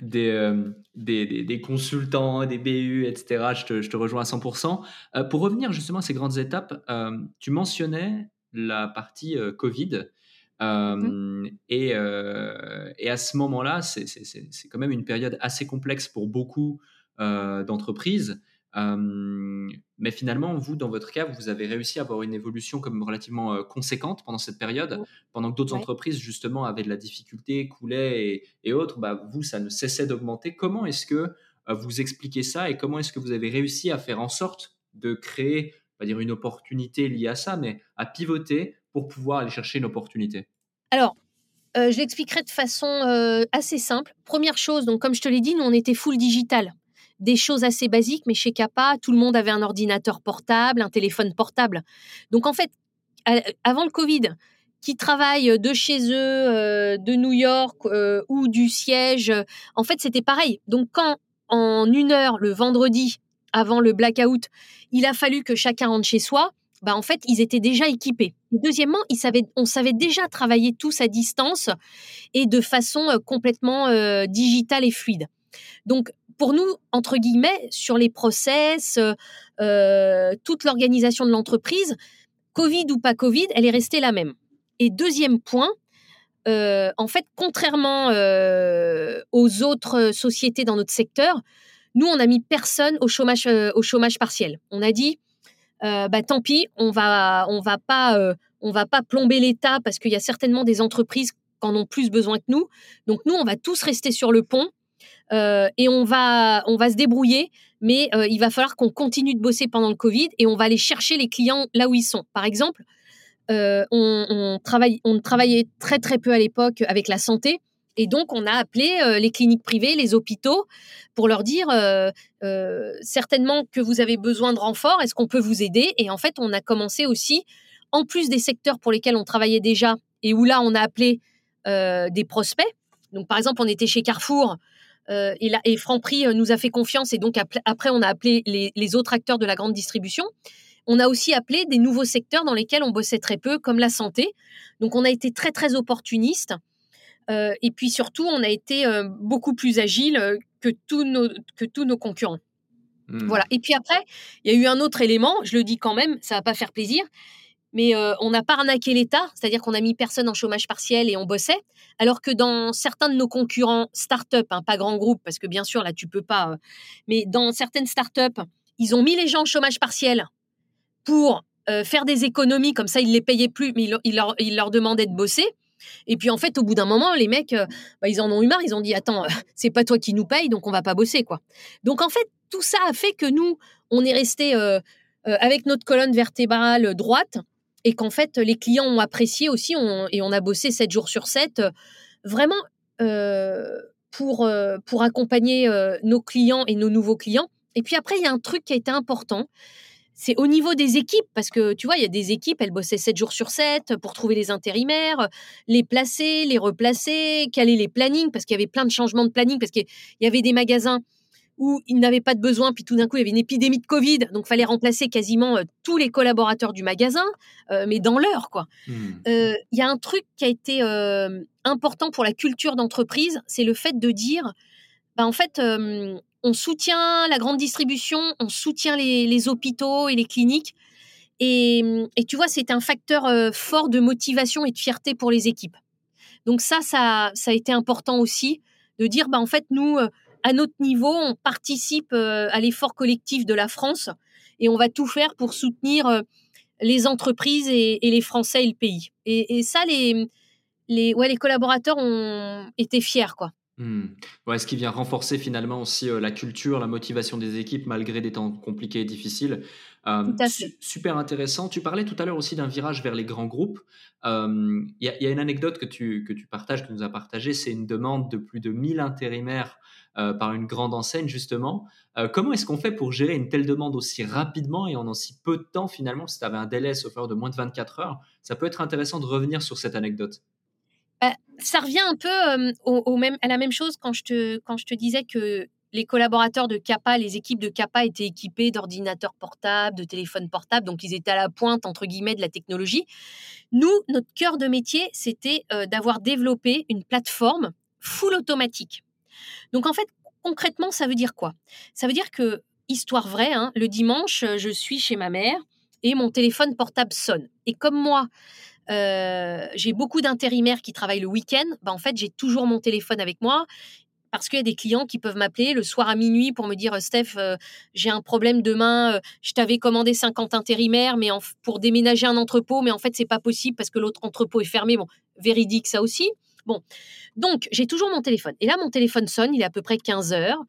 des, des, des, consultants, des BU, etc. Je te, je te rejoins à 100%. pour revenir justement à ces grandes étapes, tu mentionnais la partie Covid. Mmh et, et, à ce moment-là, c'est quand même une période assez complexe pour beaucoup d'entreprises. mais finalement, vous, dans votre cas, vous avez réussi à avoir une évolution comme relativement conséquente pendant cette période, pendant que d'autres entreprises, justement, avaient de la difficulté, coulaient et, et autres. Bah, vous, ça ne cessait d'augmenter. Comment est-ce que vous expliquez ça et comment est-ce que vous avez réussi à faire en sorte de créer, va dire, une opportunité liée à ça, mais à pivoter pour pouvoir aller chercher une opportunité Alors, euh, je l'expliquerai de façon euh, assez simple. Première chose, donc comme je te l'ai dit, nous on était full digital. Des choses assez basiques, mais chez Kappa, tout le monde avait un ordinateur portable, un téléphone portable. Donc en fait, avant le Covid, qui travaillent de chez eux, euh, de New York ou du siège, en fait c'était pareil. Donc quand en une heure le vendredi avant le blackout, il a fallu que chacun rentre chez soi, bah en fait, ils étaient déjà équipés. deuxièmement, on savait déjà travailler tous à distance et de façon euh, complètement euh, digitale et fluide. Donc, pour nous, entre guillemets, sur les process, euh, toute l'organisation de l'entreprise, Covid ou pas Covid, elle est restée la même. Et deuxième point, en fait, contrairement aux autres sociétés dans notre secteur, nous, on a mis personne au chômage, au chômage partiel. On a dit, euh, bah, tant pis, on va, on va pas, euh, on va pas plomber l'État parce qu'il y a certainement des entreprises qui en ont plus besoin que nous. Donc nous, on va tous rester sur le pont euh, et on va, on va se débrouiller. Mais il va falloir qu'on continue de bosser pendant le Covid et on va aller chercher les clients là où ils sont. Par exemple, on, on, travaille, on travaillait très très peu à l'époque avec la santé. Et donc, on a appelé euh, les cliniques privées, les hôpitaux, pour leur dire euh, euh, certainement que vous avez besoin de renfort, est-ce qu'on peut vous aider? Et en fait, on a commencé aussi, en plus des secteurs pour lesquels on travaillait déjà, et où là, on a appelé des prospects. Donc, par exemple, on était chez Carrefour. et, là, Franprix nous a fait confiance et donc après on a appelé les, les autres acteurs de la grande distribution. On a aussi appelé des nouveaux secteurs dans lesquels on bossait très peu, comme la santé. Donc on a été très très opportuniste euh, et puis surtout, on a été euh, beaucoup plus agile euh, que tous nos, que tous nos concurrents. Hmm. Voilà. Et puis après, il y a eu un autre élément, je le dis quand même, ça va pas faire plaisir. mais euh, on n'a pas arnaqué l'État, c'est-à-dire qu'on a mis personne en chômage partiel et on bossait, alors que dans certains de nos concurrents start-up, hein, pas grands groupes, parce que bien sûr là tu peux pas, euh, mais dans certaines start-up, ils ont mis les gens en chômage partiel pour euh, faire des économies, comme ça ils les payaient plus, mais ils, leur, ils leur demandaient de bosser. Et puis en fait, au bout d'un moment, les mecs, bah, ils en ont eu marre. Ils ont dit attends, c'est pas toi qui nous paye, donc on va pas bosser quoi. Donc en fait, tout ça a fait que nous, on est resté avec notre colonne vertébrale droite et qu'en fait les clients ont apprécié aussi et on a bossé 7 jours sur 7 euh, vraiment euh, pour, euh, pour accompagner nos clients et nos nouveaux clients. Et puis après, il y a un truc qui a été important, c'est au niveau des équipes, parce que tu vois, il y a des équipes, elles bossaient 7 jours sur 7 pour trouver les intérimaires, les placer, les replacer, caler les plannings, parce qu'il y avait plein de changements de planning, parce qu'il y avait des magasins où ils n'avaient pas de besoin, puis tout d'un coup, il y avait une épidémie de Covid, donc fallait remplacer quasiment euh, tous les collaborateurs du magasin, euh, mais dans l'heure, quoi. Euh, il y a un truc qui a été important pour la culture d'entreprise, c'est le fait de dire, bah, en fait, on soutient la grande distribution, on soutient les, hôpitaux et les cliniques, et, tu vois, c'est un facteur fort de motivation et de fierté pour les équipes. Donc ça, ça, a été important aussi de dire, bah, en fait, nous à notre niveau, on participe à l'effort collectif de la France et on va tout faire pour soutenir les entreprises et, les Français et le pays. Et, ça, les, les, ouais, les collaborateurs ont été fiers, quoi. Hmm. ce qui vient renforcer finalement aussi euh, la culture, la motivation des équipes malgré des temps compliqués et difficiles? super intéressant. Tu parlais tout à l'heure aussi d'un virage vers les grands groupes. Il y, y, a une anecdote que tu, que tu partages, que tu nous as partagée, c'est une demande de plus de 1000 intérimaires euh, par une grande enseigne justement. Euh, comment est-ce qu'on fait pour gérer une telle demande aussi rapidement et en aussi peu de temps finalement Si tu avais un délai sauf de moins de 24 heures, ça peut être intéressant de revenir sur cette anecdote. Ça revient un peu euh, à la même chose quand je, te, disais que les collaborateurs de CAPA, les équipes de CAPA étaient équipés d'ordinateurs portables, de téléphones portables, donc ils étaient à la pointe, entre guillemets, de la technologie. Nous, notre cœur de métier, c'était d'avoir développé une plateforme full automatique. Donc en fait, concrètement, ça veut dire quoi? Ça veut dire que, histoire vraie, hein, le dimanche, euh, je suis chez ma mère et mon téléphone portable sonne. Et comme moi, euh, j'ai beaucoup d'intérimaires qui travaillent le week-end, bah en fait, j'ai toujours mon téléphone avec moi parce qu'il y a des clients qui peuvent m'appeler le soir à minuit pour me dire Steph, euh, j'ai un problème demain, je t'avais commandé 50 intérimaires mais pour déménager un entrepôt, mais en fait, c'est pas possible parce que l'autre entrepôt est fermé. Bon, véridique ça aussi. Bon, donc j'ai toujours mon téléphone. Et là, mon téléphone sonne, il est à peu près 15 heures.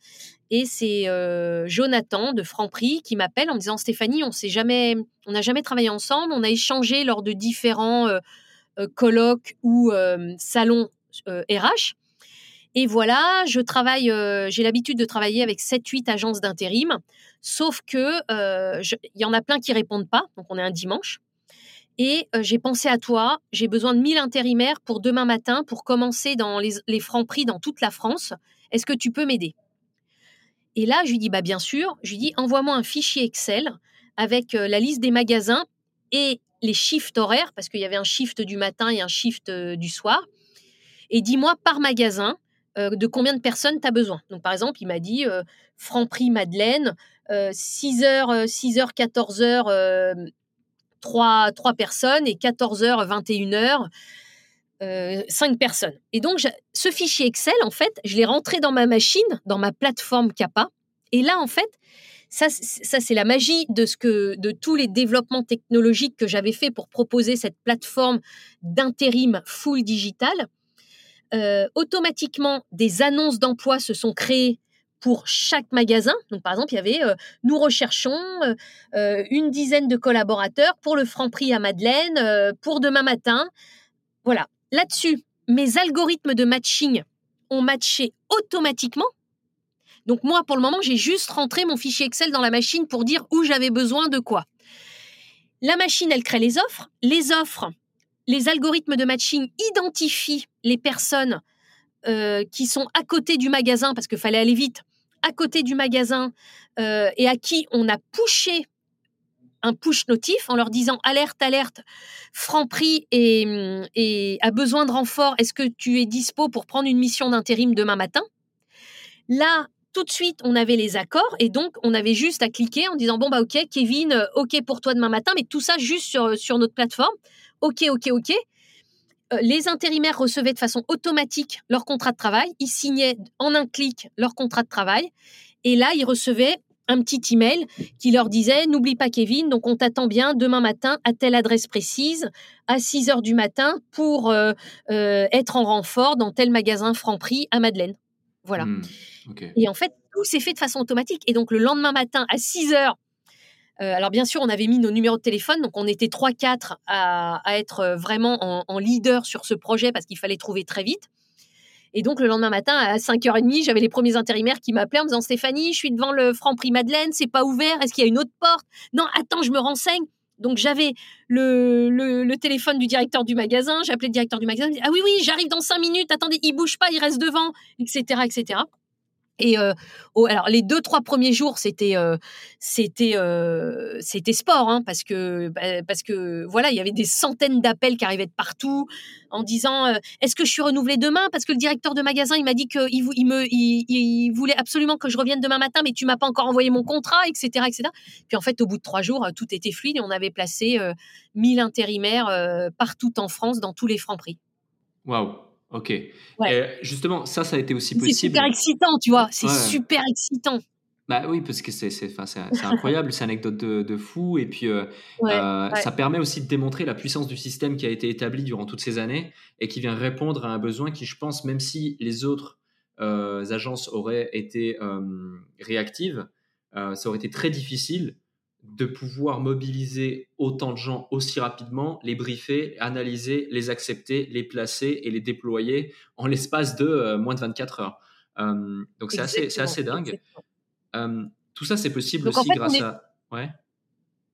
Et c'est euh, Jonathan de Franprix qui m'appelle en me disant Stéphanie, on s'est jamais, on n'a jamais travaillé ensemble, on a échangé lors de différents euh, euh, colloques ou salons RH. Et voilà, je travaille, j'ai l'habitude de travailler avec 7-8 agences d'intérim, sauf que il y en a plein qui répondent pas, donc on est un dimanche. Et j'ai pensé à toi, j'ai besoin de 1000 intérimaires pour demain matin pour commencer dans les, les francs prix dans toute la France. Est-ce que tu peux m'aider? Et là, je lui dis bah bien sûr, je lui dis envoie-moi un fichier Excel avec la liste des magasins et les shifts horaires parce qu'il y avait un shift du matin et un shift du soir. Et dis-moi par magasin de combien de personnes tu as besoin. Donc par exemple, il m'a dit Franprix Madeleine 6h 6h 14h trois, trois personnes et 14h, 21h, euh, 5 personnes. Et donc, ce fichier Excel, en fait, je l'ai rentré dans ma machine, dans ma plateforme Kappa. Et là, en fait, ça, ça c'est la magie de, ce que, de tous les développements technologiques que j'avais fait pour proposer cette plateforme d'intérim full digital. Euh, automatiquement, des annonces d'emploi se sont créées pour chaque magasin. Donc, par exemple, il y avait euh, nous recherchons une dizaine de collaborateurs pour le franc prix à Madeleine pour demain matin. Voilà. Là-dessus, mes algorithmes de matching ont matché automatiquement. Donc, moi, pour le moment, j'ai juste rentré mon fichier Excel dans la machine pour dire où j'avais besoin de quoi. La machine, elle crée les offres. Les offres, les algorithmes de matching identifient les personnes qui sont à côté du magasin parce qu'il fallait aller vite à côté du magasin euh, et à qui on a poussé un push notif en leur disant alerte, alerte, Franprix et, et a besoin de renfort, est-ce que tu es dispo pour prendre une mission d'intérim demain matin? Là, tout de suite, on avait les accords et donc on avait juste à cliquer en disant bon bah ok Kevin, euh, ok pour toi demain matin, mais tout ça juste sur, sur notre plateforme. Ok, ok, ok. Euh, les intérimaires recevaient de façon automatique leur contrat de travail, ils signaient en un clic leur contrat de travail et là ils recevaient un petit email qui leur disait n'oublie pas Kevin, donc on t'attend bien demain matin à telle adresse précise à 6 heures du matin pour euh, être en renfort dans tel magasin Franprix à Madeleine. Voilà. Hmm. Et en fait, tout s'est fait de façon automatique. Et donc, le lendemain matin, à 6 heures, euh, alors bien sûr, on avait mis nos numéros de téléphone, donc on était 3-4 à, être euh, vraiment en, leader sur ce projet parce qu'il fallait trouver très vite. Et donc le lendemain matin, à 5h30, j'avais les premiers intérimaires qui m'appelaient en me disant Stéphanie, je suis devant le Franc Prix Madeleine, c'est pas ouvert, est-ce qu'il y a une autre porte? Non, attends, je me renseigne. Donc j'avais le, téléphone du directeur du magasin, j'appelais le directeur du magasin, ah oui, oui, j'arrive dans 5 minutes, attendez, il bouge pas, il reste devant, etc. etc. Et euh, alors les deux trois premiers jours c'était euh, c'était euh, c'était sport hein, parce que bah, parce que voilà il y avait des centaines d'appels qui arrivaient de partout en disant est-ce que je suis renouvelé demain? Parce que le directeur de magasin il m'a dit qu'il il me il, voulait absolument que je revienne demain matin mais tu m'as pas encore envoyé mon contrat etc etc puis en fait au bout de trois jours tout était fluide et on avait placé 1000 intérimaires partout en France dans tous les francs prix. Waouh Ok. justement, ça, ça a été aussi possible. C'est super excitant, tu vois. C'est super excitant. Bah oui, parce que c'est incroyable, c'est une anecdote de, fou. Et puis, euh, euh, ça permet aussi de démontrer la puissance du système qui a été établi durant toutes ces années et qui vient répondre à un besoin qui, je pense, même si les autres euh, agences auraient été réactives, ça aurait été très difficile de pouvoir mobiliser autant de gens aussi rapidement, les briefer, analyser, les accepter, les placer et les déployer en l'espace de euh, moins de 24 heures. Euh, donc c'est assez, assez, dingue. Euh, tout ça, c'est possible aussi grâce à... Ouais.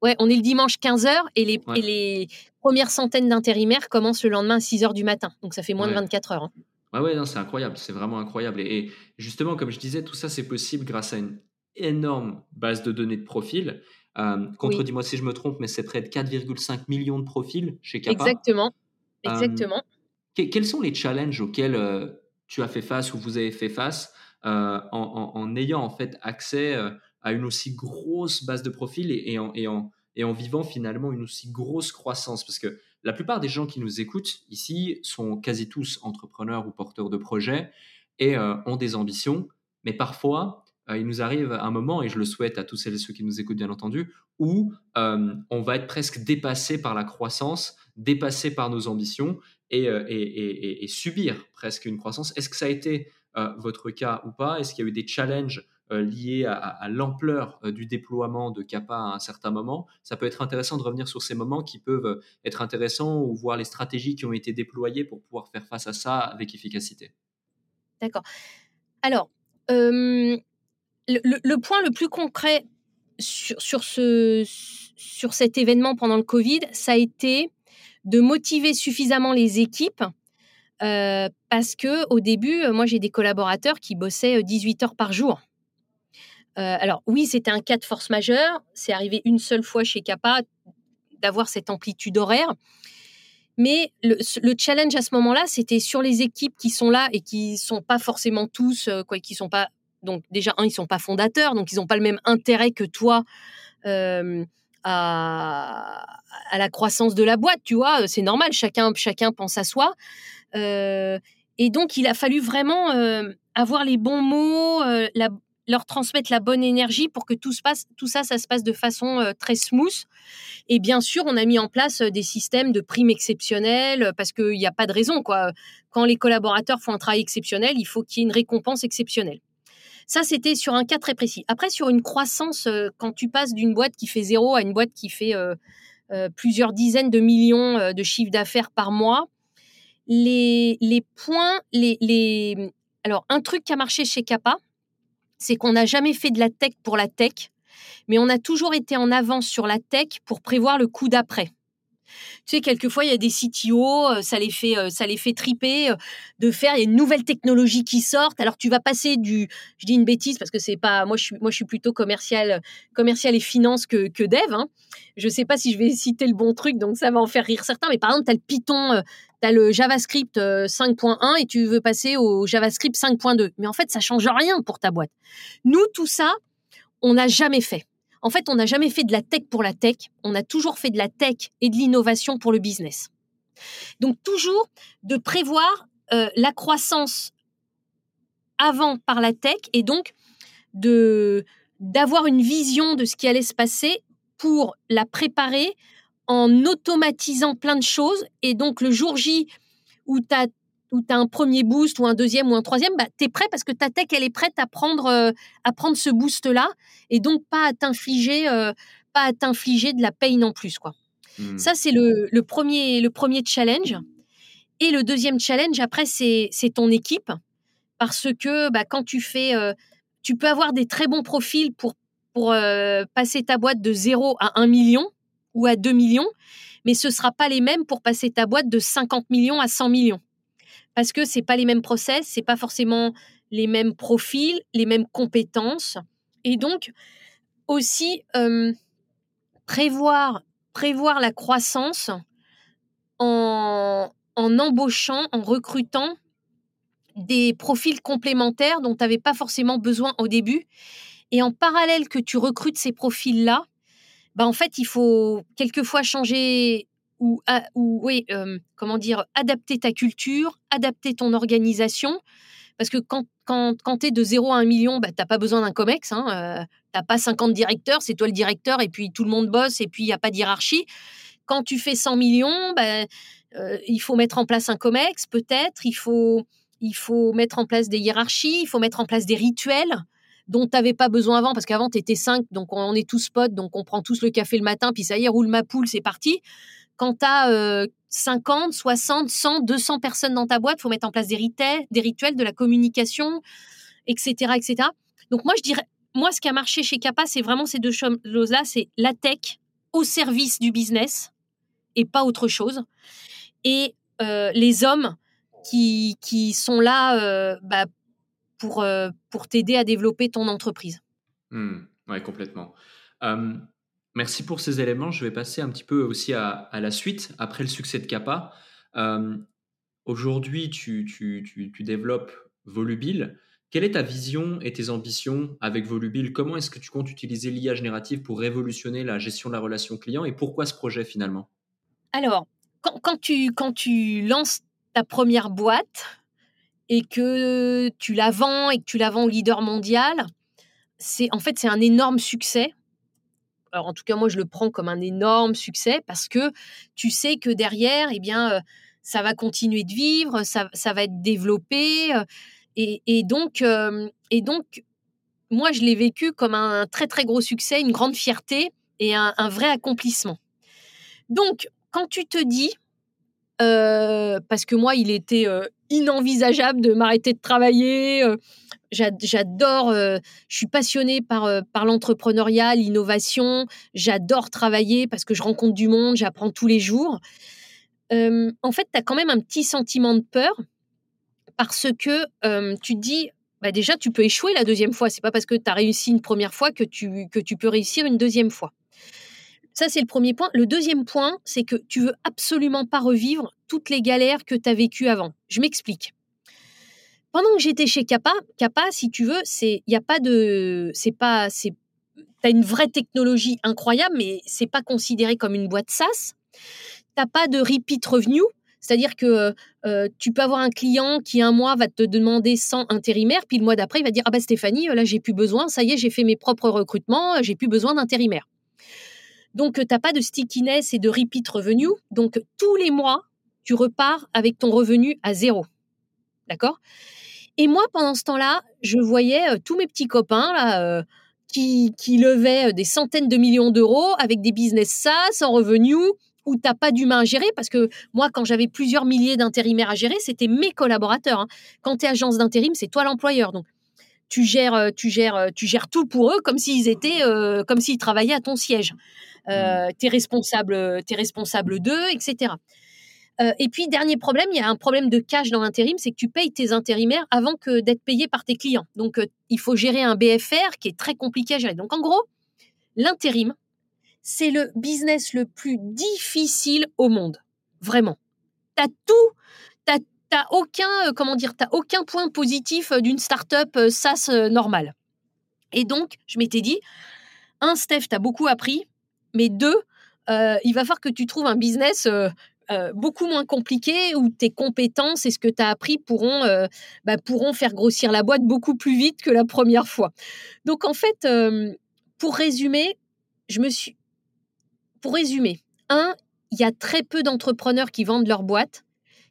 Ouais, on est le dimanche 15h et les, les premières centaines d'intérimaires commencent le lendemain à 6h du matin. Donc ça fait moins de 24 heures. Hein. Ouais, ouais, c'est incroyable, c'est vraiment incroyable. Et, justement, comme je disais, tout ça, c'est possible grâce à une énorme base de données de profil euh, contredis-moi si je me trompe, mais c'est près de 4,5 millions de profils chez Kappa. Exactement. Euh, Exactement. quels sont les challenges auxquels euh, tu as fait face ou vous avez fait face en, ayant en fait accès à une aussi grosse base de profils et, en, et, en, et en vivant finalement une aussi grosse croissance? Parce que la plupart des gens qui nous écoutent ici sont quasi tous entrepreneurs ou porteurs de projets et ont des ambitions, mais parfois euh, il nous arrive un moment, et je le souhaite à tous celles et ceux qui nous écoutent bien entendu, où euh, on va être presque dépassé par la croissance, dépassé par nos ambitions et, euh, subir presque une croissance. Est-ce que ça a été votre cas ou pas? Est-ce qu'il y a eu des challenges liés à, l'ampleur du déploiement de Kappa à un certain moment? Ça peut être intéressant de revenir sur ces moments qui peuvent être intéressants ou voir les stratégies qui ont été déployées pour pouvoir faire face à ça avec efficacité. D'accord. Alors, le, point le plus concret sur, ce, sur cet événement pendant le Covid, ça a été de motiver suffisamment les équipes euh, parce que au début, euh, moi j'ai des collaborateurs qui bossaient 18 euh, heures par jour. alors oui, c'était un cas de force majeure. C'est arrivé une seule fois chez Kappa d'avoir cette amplitude horaire. Mais le, challenge à ce moment-là, c'était sur les équipes qui sont là et qui sont pas forcément tous, quoi, qui sont pas donc déjà, un, ils sont pas fondateurs, donc ils n'ont pas le même intérêt que toi euh, à, la croissance de la boîte, tu vois. C'est normal, chacun, chacun pense à soi. Euh, et donc, il a fallu vraiment euh, avoir les bons mots, leur transmettre la bonne énergie pour que tout, se passe, tout ça, ça se passe de façon très smooth. Et bien sûr, on a mis en place des systèmes de primes exceptionnelles parce qu'il n'y a pas de raison. Quoi. Quand les collaborateurs font un travail exceptionnel, il faut qu'il y ait une récompense exceptionnelle. Ça, c'était sur un cas très précis. Après, sur une croissance, euh, quand tu passes d'une boîte qui fait zéro à une boîte qui fait euh, euh, plusieurs dizaines de millions de chiffres d'affaires par mois, les, les points, les, les... Alors, un truc qui a marché chez Kappa, c'est qu'on n'a jamais fait de la tech pour la tech, mais on a toujours été en avance sur la tech pour prévoir le coup d'après. Tu sais, quelquefois, il y a des CTO, euh, ça les fait, euh, ça les fait triper euh, de faire. Il y a une nouvelle technologie qui sort. Alors, tu vas passer du, je dis une bêtise parce que c'est pas, moi, je suis, moi, je suis plutôt commercial, commercial et finance que, que dev. Hein. Je sais pas si je vais citer le bon truc, donc ça va en faire rire certains. Mais par exemple, tu as le Python, tu as le JavaScript 5.1 et tu veux passer au JavaScript 5.2. Mais en fait, ça change rien pour ta boîte. Nous, tout ça, on n'a jamais fait. En fait, on n'a jamais fait de la tech pour la tech, on a toujours fait de la tech et de l'innovation pour le business. Donc toujours de prévoir euh, la croissance avant par la tech et donc de d'avoir une vision de ce qui allait se passer pour la préparer en automatisant plein de choses et donc le jour J où tu as où tu as un premier boost ou un deuxième ou un troisième, bah, tu es prêt parce que ta tech, elle est prête à prendre, euh, à prendre ce boost-là et donc pas à t'infliger, euh, pas à t'infliger de la pain en plus. Quoi. Hmm. Ça, c'est le, le, premier, le premier challenge. Et le deuxième challenge, après, c'est ton équipe. Parce que bah, quand tu fais, euh, tu peux avoir des très bons profils pour, pour passer ta boîte de 0 à 1 million ou à 2 millions, mais ce ne sera pas les mêmes pour passer ta boîte de 50 millions à 100 millions parce que c'est pas les mêmes process, c'est pas forcément les mêmes profils, les mêmes compétences, et donc aussi prévoir prévoir la croissance en, en embauchant, en recrutant des profils complémentaires dont tu n'avais pas forcément besoin au début. Et en parallèle que tu recrutes ces profils-là, bah en fait, il faut quelquefois changer ou, ou oui, comment dire, adapter ta culture, adapter ton organisation. Parce que quand, quand, quand tu es de 0 à 1 million, bah, tu n'as pas besoin d'un COMEX. Hein, euh, tu n'as pas 50 directeurs, c'est toi le directeur, et puis tout le monde bosse, et puis il n'y a pas de hiérarchie. Quand tu fais 100 millions, bah, euh, il faut mettre en place un COMEX, peut-être. Il faut, il faut mettre en place des hiérarchies, il faut mettre en place des rituels dont tu n'avais pas besoin avant, parce qu'avant, tu étais 5, donc on est tous potes, donc on prend tous le café le matin, puis ça y est, roule ma poule, c'est parti quand tu as 50, 60, 100, 200 personnes dans ta boîte, faut mettre en place des rituels, des rituels, de la communication, etc., etc. Donc moi, je dirais, moi, ce qui a marché chez Kappa, c'est vraiment ces deux choses-là, c'est la tech au service du business et pas autre chose. Et euh, les hommes qui, qui sont là euh, bah, pour, euh, pour t'aider à développer ton entreprise. Mmh, oui, complètement. Merci pour ces éléments. Je vais passer un petit peu aussi à, la suite, après le succès de Kappa. Euh, aujourd'hui, tu, développes Volubile. Quelle est ta vision et tes ambitions avec Volubile Comment est-ce que tu comptes utiliser l'IA générative pour révolutionner la gestion de la relation client et pourquoi ce projet finalement? Alors, quand, tu, quand tu lances ta première boîte et que tu la vends et que tu la vends au leader mondial, c'est en fait c'est un énorme succès en tout cas moi je le prends comme un énorme succès parce que tu sais que derrière, eh bien, ça va continuer de vivre, ça, va être développé. Et, donc, et donc, moi je l'ai vécu comme un très très gros succès, une grande fierté et un, vrai accomplissement. Donc, quand tu te dis, parce que moi il était inenvisageable de m'arrêter de travailler J'adore, euh, je suis passionnée par, euh, par l'entrepreneuriat, l'innovation. J'adore travailler parce que je rencontre du monde, j'apprends tous les jours. en fait, tu as quand même un petit sentiment de peur parce que tu te dis, bah déjà, tu peux échouer la deuxième fois. C'est pas parce que tu as réussi une première fois que tu, que tu peux réussir une deuxième fois. Ça, c'est le premier point. Le deuxième point, c'est que tu veux absolument pas revivre toutes les galères que tu as vécues avant. Je m'explique pendant que j'étais chez Kappa, Kappa, si tu veux, c'est il y a pas de c'est pas c'est as une vraie technologie incroyable mais c'est pas considéré comme une boîte SaaS. T'as pas de repeat revenue, c'est-à-dire que euh, tu peux avoir un client qui un mois va te demander 100 intérimaires, puis le mois d'après il va dire ah bah Stéphanie là j'ai plus besoin, ça y est j'ai fait mes propres recrutements, j'ai plus besoin d'intérimaires. Donc t'as pas de stickiness et de repeat revenue, donc tous les mois tu repars avec ton revenu à zéro, d'accord? Et moi, pendant ce temps-là, je voyais euh, tous mes petits copains là, euh, qui, qui, levaient euh, des centaines de millions d'euros avec des business SaaS en revenus où tu n'as pas d'humain à gérer. Parce que moi, quand j'avais plusieurs milliers d'intérimaires à gérer, c'était mes collaborateurs. Hein. Quand tu es agence d'intérim, c'est toi l'employeur. Donc, tu gères, tu, gères, tu gères tout pour eux comme s'ils étaient, comme s'ils travaillaient à ton siège. euh, tu es responsable, es responsable d'eux, etc. Euh, et puis, dernier problème, il y a un problème de cash dans l'intérim, c'est que tu payes tes intérimaires avant que d'être payé par tes clients. Donc, euh, il faut gérer un BFR qui est très compliqué à gérer. Donc, en gros, l'intérim, c'est le business le plus difficile au monde. Vraiment. Tu as tout, tu aucun, euh, comment dire, as aucun point positif d'une start-up SaaS normale. Et donc, je m'étais dit, un, Steph, tu as beaucoup appris, mais deux, il va falloir que tu trouves un business beaucoup moins compliqué où tes compétences et ce que tu as appris pourront, euh, bah, pourront faire grossir la boîte beaucoup plus vite que la première fois. Donc en fait, euh, pour résumer, je me suis... Pour résumer, un, il y a très peu d'entrepreneurs qui vendent leur boîte,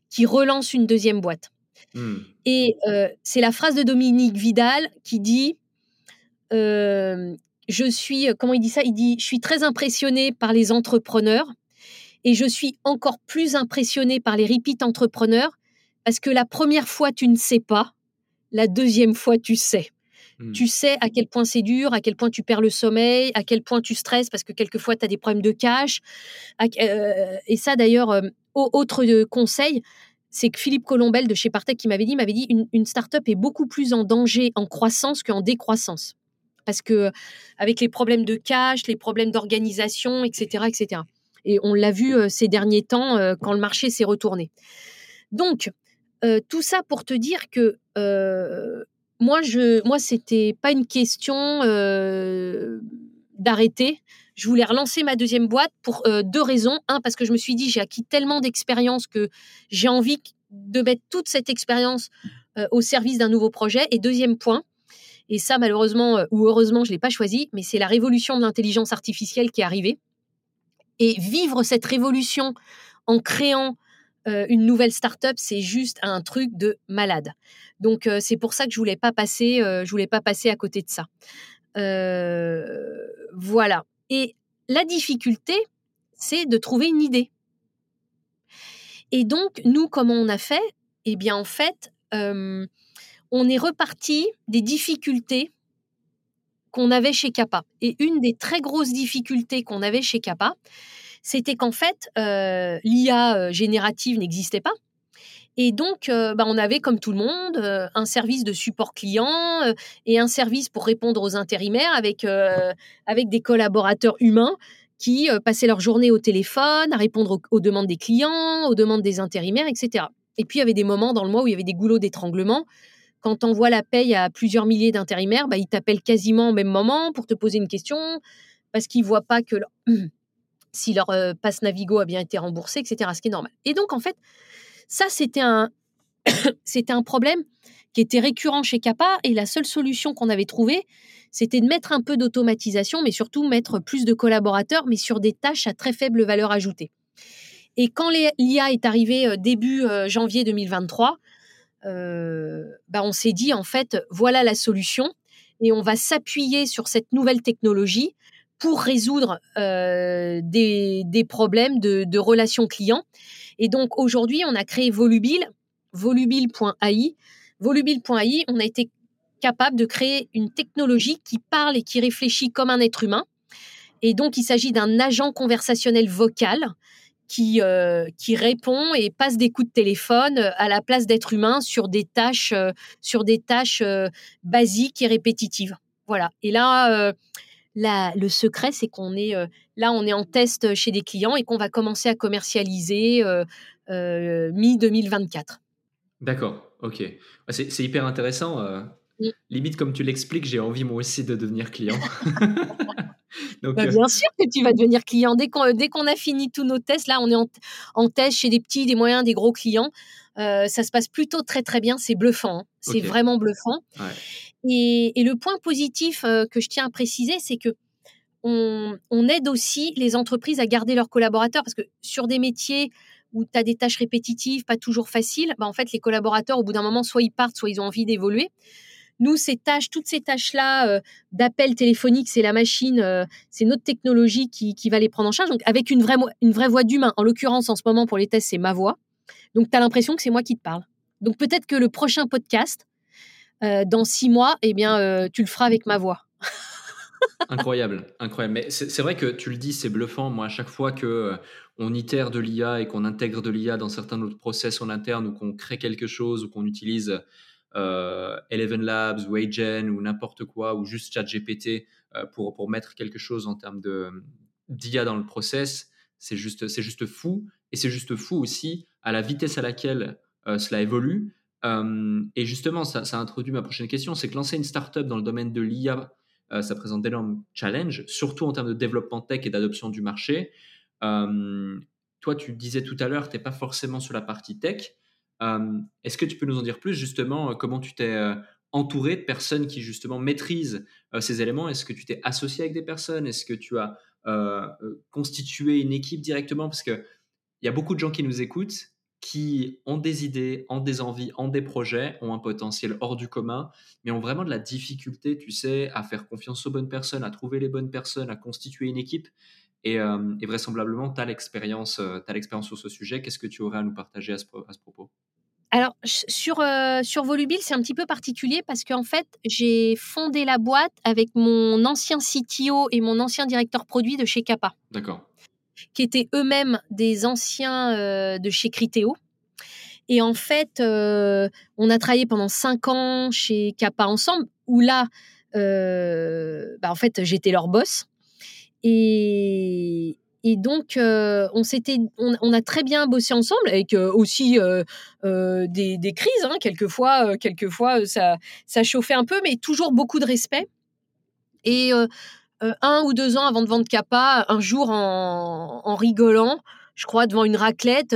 qui relancent une deuxième boîte. Mmh. Et c'est la phrase de Dominique Vidal qui dit Je suis, comment il dit ça? Il dit Je suis très impressionné par les entrepreneurs et je suis encore plus impressionnée par les repeat entrepreneurs parce que la première fois, tu ne sais pas. La deuxième fois, tu sais. Hmm. Tu sais à quel point c'est dur, à quel point tu perds le sommeil, à quel point tu stresses parce que quelquefois tu as des problèmes de cash. Euh, et ça d'ailleurs, euh, autre euh, conseil, c'est que Philippe Colombel de chez Partech qui m'avait dit, m'avait dit une, une start-up est beaucoup plus en danger en croissance qu'en décroissance. Parce que avec les problèmes de cash, les problèmes d'organisation, etc., etc. Et on l'a vu euh, ces derniers temps euh, quand le marché s'est retourné. Donc, euh, tout ça pour te dire que moi, je, moi, c'était pas une question d'arrêter. Je voulais relancer ma deuxième boîte pour deux raisons. Un, parce que je me suis dit, j'ai acquis tellement d'expérience que j'ai envie de mettre toute cette expérience au service d'un nouveau projet. Et deuxième point, et ça, malheureusement ou heureusement, je ne l'ai pas choisi, mais c'est la révolution de l'intelligence artificielle qui est arrivée. Et vivre cette révolution en créant euh, une nouvelle start-up, c'est juste un truc de malade. Donc euh, c'est pour ça que je voulais pas passer, euh, je voulais pas passer à côté de ça. voilà. Et la difficulté, c'est de trouver une idée. Et donc nous, comment on a fait? Eh bien en fait, on est reparti des difficultés qu'on avait chez Kappa. Et une des très grosses difficultés qu'on avait chez Kappa, c'était qu'en fait, euh, l'IA euh, générative n'existait pas. Et donc, euh, bah, on avait, comme tout le monde, un service de support client et un service pour répondre aux intérimaires avec, avec des collaborateurs humains qui passaient leur journée au téléphone, à répondre aux, aux, demandes des clients, aux demandes des intérimaires, etc. Et puis, il y avait des moments dans le mois où il y avait des goulots d'étranglement quand on voit la paye à plusieurs milliers d'intérimaires, bah, ils t'appellent quasiment au même moment pour te poser une question parce qu'ils ne voient pas que si leur euh, passe Navigo a bien été remboursé, etc. Ce qui est normal. Et donc, en fait, ça, c'était un, problème qui était récurrent chez Kappa et la seule solution qu'on avait trouvée, c'était de mettre un peu d'automatisation, mais surtout mettre plus de collaborateurs, mais sur des tâches à très faible valeur ajoutée. Et quand l'IA est arrivée euh, début euh, janvier 2023, euh, bah, on s'est dit en fait voilà la solution et on va s'appuyer sur cette nouvelle technologie pour résoudre euh, des, problèmes de, relations clients. Et donc aujourd'hui, on a créé Volubile, volubile.ai. Volubile.ai, on a été capable de créer une technologie qui parle et qui réfléchit comme un être humain. Et donc, il s'agit d'un agent conversationnel vocal qui, euh, qui répond et passe des coups de téléphone euh, à la place d'être humain sur des tâches, euh, sur des tâches basiques et répétitives. Voilà. Et là, le secret, c'est qu'on est, là, on est en test chez des clients et qu'on va commencer à commercialiser mi-2024. D'accord, ok. C'est hyper intéressant. Limite, comme tu l'expliques, j'ai envie moi aussi de devenir client. Bah, euh, bien sûr que tu vas devenir client. Dès qu'on, dès qu'on a fini tous nos tests, là, on est en, test chez des petits, des moyens, des gros clients. Euh, ça se passe plutôt très, très bien. C'est bluffant. Hein. C'est vraiment bluffant. Et, le point positif euh, que je tiens à préciser, c'est que on, aide aussi les entreprises à garder leurs collaborateurs parce que sur des métiers où tu as des tâches répétitives, pas toujours faciles, bah en fait, les collaborateurs, au bout d'un moment, soit ils partent, soit ils ont envie d'évoluer. Nous, ces tâches, toutes ces tâches-là euh, d'appel téléphonique, c'est la machine, euh, c'est notre technologie qui, va les prendre en charge. Donc, avec une vraie, une vraie voix d'humain. En l'occurrence, en ce moment, pour les tests, c'est ma voix. Donc, tu as l'impression que c'est moi qui te parle. Donc, peut-être que le prochain podcast, euh, dans six mois, eh bien, tu le feras avec ma voix. incroyable, incroyable. Mais c'est vrai que tu le dis, c'est bluffant. Moi, à chaque fois que euh, on itère de l'IA et qu'on intègre de l'IA dans certains autres process en interne ou qu'on crée quelque chose ou qu'on utilise euh, Eleven Labs ou Agen ou n'importe quoi ou juste ChatGPT euh, pour, pour mettre quelque chose en termes d'IA dans le process, c'est juste, juste fou. Et c'est juste fou aussi à la vitesse à laquelle euh, cela évolue. et justement, ça, ça, introduit ma prochaine question, c'est que lancer une startup dans le domaine de l'IA, ça présente d'énormes challenges, surtout en termes de développement tech et d'adoption du marché. toi, tu disais tout à l'heure, tu n'es pas forcément sur la partie tech. Est-ce que tu peux nous en dire plus justement euh, comment tu t'es euh, entouré de personnes qui justement maîtrisent euh, ces éléments? Est-ce que tu t'es associé avec des personnes? Est-ce que tu as constitué une équipe directement? Parce qu'il y a beaucoup de gens qui nous écoutent qui ont des idées, ont des envies, ont des projets, ont un potentiel hors du commun, mais ont vraiment de la difficulté, tu sais, à faire confiance aux bonnes personnes, à trouver les bonnes personnes, à constituer une équipe. Et, vraisemblablement, tu as l'expérience sur ce sujet. Qu'est-ce que tu aurais à nous partager à ce propos? Alors, sur, euh, sur Volubile, c'est un petit peu particulier parce qu'en fait, j'ai fondé la boîte avec mon ancien CTO et mon ancien directeur produit de chez Kappa. D'accord. Qui étaient eux-mêmes des anciens euh, de chez Criteo. Et en fait, euh, on a travaillé pendant cinq ans chez Kappa ensemble, où là, bah, en fait, j'étais leur boss. Et, donc, euh, on, s'était, on, a très bien bossé ensemble, avec euh, aussi euh, des, crises. Hein, quelquefois, quelquefois ça, chauffait un peu, mais toujours beaucoup de respect. Et un ou deux ans avant de vendre Kappa, un jour en, rigolant, je crois, devant une raclette,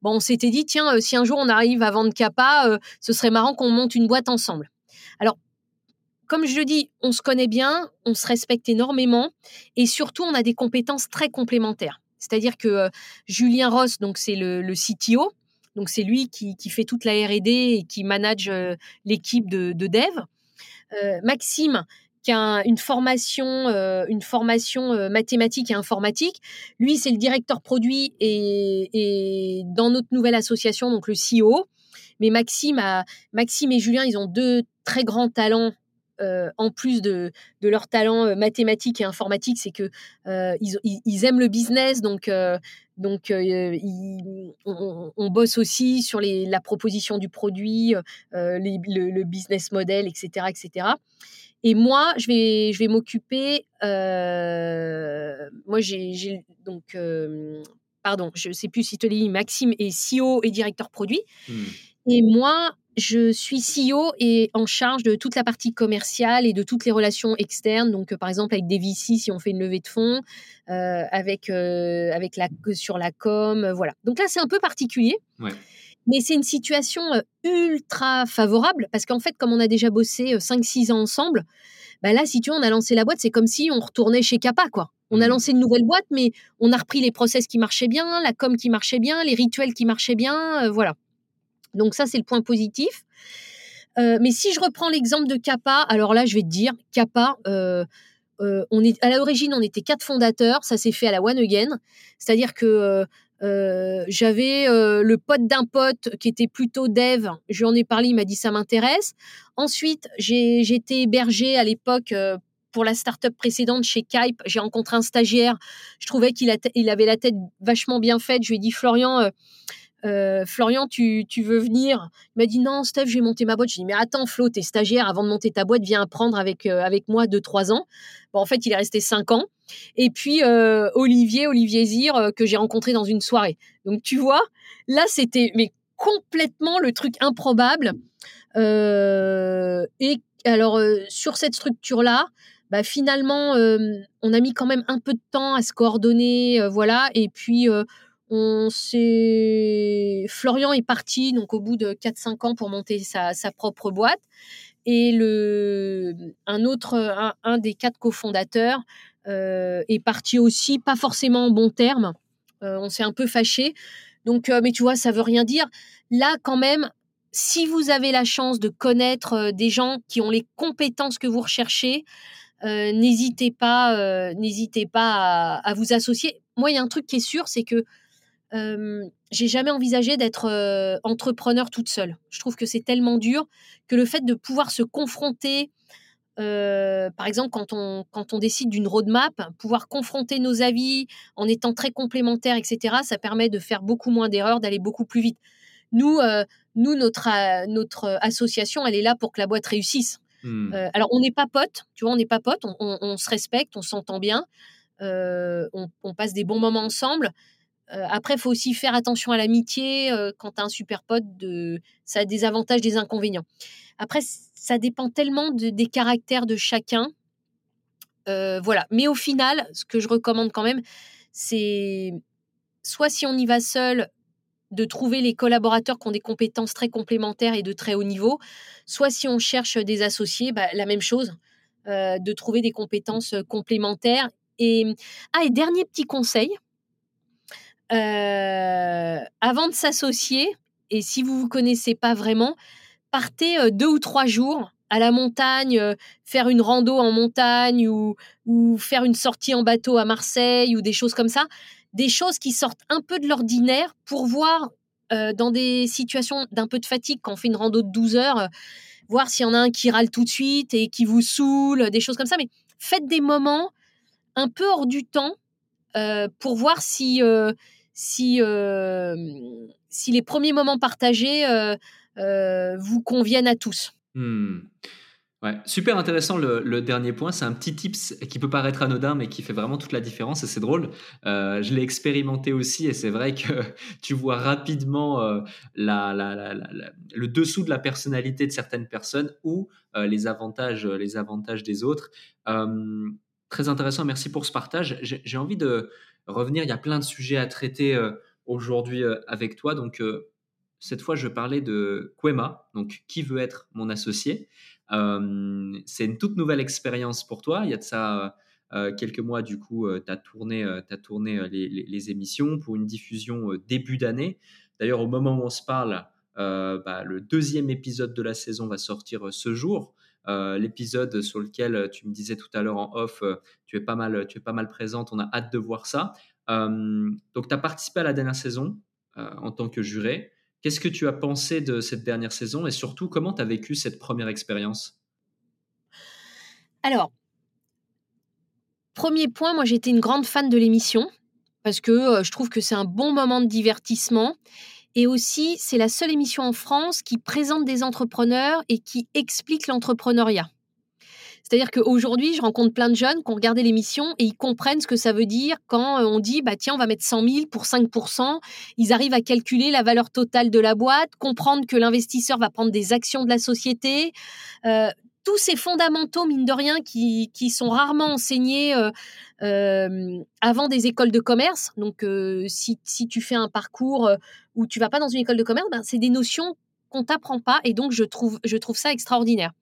bon, on s'était dit, tiens, si un jour on arrive à vendre Kappa, ce serait marrant qu'on monte une boîte ensemble. Alors, comme je le dis, on se connaît bien, on se respecte énormément et surtout on a des compétences très complémentaires. C'est-à-dire que euh, Julien Ross, donc c'est le, CTO, donc c'est lui qui, fait toute la R&D et qui manage euh, l'équipe de, dev. Euh, Maxime, qui a une formation, une formation mathématique et informatique. Lui, c'est le directeur produit et, dans notre nouvelle association, donc le CEO. Mais Maxime, Maxime et Julien, ils ont deux très grands talents euh, en plus de, leur talent euh, mathématique et informatique, c'est que euh, ils, aiment le business, donc donc on, bosse aussi sur la proposition du produit, le, business model, etc., etc. Et moi, je vais je vais m'occuper. moi, j'ai donc pardon, je ne sais plus si tu dis Maxime est CEO et directeur produit. Hmm. Et moi, je suis CEO et en charge de toute la partie commerciale et de toutes les relations externes. Donc, euh, par exemple, avec des VC, si on fait une levée de fonds, euh, avec, euh, avec la, sur la com, voilà. Donc là, c'est un peu particulier. Mais c'est une situation ultra favorable parce qu'en fait, comme on a déjà bossé 5-6 ans ensemble, bah là, si tu veux, on a lancé la boîte, c'est comme si on retournait chez Kappa, quoi. On a mmh. lancé une nouvelle boîte, mais on a repris les process qui marchaient bien, la com qui marchait bien, les rituels qui marchaient bien, voilà. Donc ça, c'est le point positif. Euh, mais si je reprends l'exemple de Kappa, alors là, je vais te dire, Kappa, euh, euh, on à l'origine, on était quatre fondateurs, ça s'est fait à la One Again, c'est-à-dire que j'avais le pote d'un pote qui était plutôt dev, je lui ai parlé, il m'a dit ça m'intéresse. Ensuite, j'ai été hébergé à l'époque pour la startup précédente chez Kype, j'ai rencontré un stagiaire, je trouvais qu'il il avait la tête vachement bien faite, je lui ai dit Florian Florian, tu, veux venir? Il m'a dit non, Steph, je vais monter ma boîte. Je lui ai dit, mais attends, Flo, t'es stagiaire, avant de monter ta boîte, viens apprendre avec, euh, avec moi 2-3 ans. Bon, en fait, il est resté 5 ans. Et puis, euh, Olivier, Olivier Zir, que j'ai rencontré dans une soirée. Donc, tu vois, là, c'était mais complètement le truc improbable. et alors, sur cette structure-là, bah, finalement, on a mis quand même un peu de temps à se coordonner, voilà. Et puis, on. Florian est parti donc au bout de 4-5 ans pour monter sa, propre boîte. Et un autre, un, des quatre cofondateurs euh, est parti aussi, pas forcément en bon terme. Euh, on s'est un peu fâché. Donc, euh, mais tu vois, ça veut rien dire. Là, quand même, si vous avez la chance de connaître des gens qui ont les compétences que vous recherchez, n'hésitez pas, n'hésitez pas à, vous associer. Moi, il y a un truc qui est sûr, c'est que j'ai jamais envisagé d'être entrepreneur toute seule. Je trouve que c'est tellement dur que le fait de pouvoir se confronter par exemple, quand on, quand on décide d'une roadmap, pouvoir confronter nos avis en étant très complémentaires, etc., ça permet de faire beaucoup moins d'erreurs, d'aller beaucoup plus vite. Nous, nous notre, notre association, elle est là pour que la boîte réussisse. Mmh. alors, on n'est pas potes, tu vois, on n'est pas potes, on, se respecte, on s'entend bien, on, on, passe des bons moments ensemble. Après, il faut aussi faire attention à l'amitié. quand tu as un super pote, ça a des avantages, des inconvénients. Après, ça dépend tellement des caractères de chacun. voilà. Mais au final, ce que je recommande quand même, c'est soit si on y va seul, de trouver les collaborateurs qui ont des compétences très complémentaires et de très haut niveau, soit si on cherche des associés, bah, la même chose, de trouver des compétences complémentaires. Et, ah, et dernier petit conseil, avant de s'associer, et si vous ne vous connaissez pas vraiment, partez deux ou trois jours à la montagne, faire une rando en montagne ou, ou faire une sortie en bateau à Marseille ou des choses comme ça. Des choses qui sortent un peu de l'ordinaire pour voir dans des situations d'un peu de fatigue, quand on fait une rando de 12 heures, voir s'il y en a un qui râle tout de suite et qui vous saoule, des choses comme ça. Mais faites des moments un peu hors du temps pour voir si, si, si les premiers moments partagés euh, vous conviennent à tous. Hmm. Ouais, super intéressant le, dernier point. C'est un petit tips qui peut paraître anodin, mais qui fait vraiment toute la différence et c'est drôle. Euh, je l'ai expérimenté aussi et c'est vrai que tu vois rapidement euh, le dessous de la personnalité de certaines personnes ou les, avantages, les avantages des autres. Très intéressant, merci pour ce partage. J'ai envie de revenir, il y a plein de sujets à traiter aujourd'hui avec toi, donc cette fois, je parlais de Quema, donc qui veut être mon associé. Euh, c'est une toute nouvelle expérience pour toi. Il y a de ça euh, quelques mois, du coup, tu as tourné, as tourné les, émissions pour une diffusion début d'année. D'ailleurs, au moment où on se parle, bah, le deuxième épisode de la saison va sortir ce jour. L'épisode sur lequel tu me disais tout à l'heure en off, tu es pas mal, tu es pas mal présente. On a hâte de voir ça. donc, tu as participé à la dernière saison en tant que juré. Qu'est-ce que tu as pensé de cette dernière saison et surtout comment tu as vécu cette première expérience? Alors, premier point, moi j'étais une grande fan de l'émission parce que euh, je trouve que c'est un bon moment de divertissement et aussi c'est la seule émission en France qui présente des entrepreneurs et qui explique l'entrepreneuriat. C'est-à-dire qu'aujourd'hui, je rencontre plein de jeunes qui ont regardé l'émission et ils comprennent ce que ça veut dire quand euh, on dit, bah tiens, on va mettre 100 000 pour 5% Ils arrivent à calculer la valeur totale de la boîte, comprendre que l'investisseur va prendre des actions de la société. Euh, tous ces fondamentaux, mine de rien, qui, sont rarement enseignés euh, avant des écoles de commerce. Donc, si, tu fais un parcours où tu vas pas dans une école de commerce, ben, c'est des notions qu'on t'apprend pas. Et donc, je trouve, je trouve ça extraordinaire.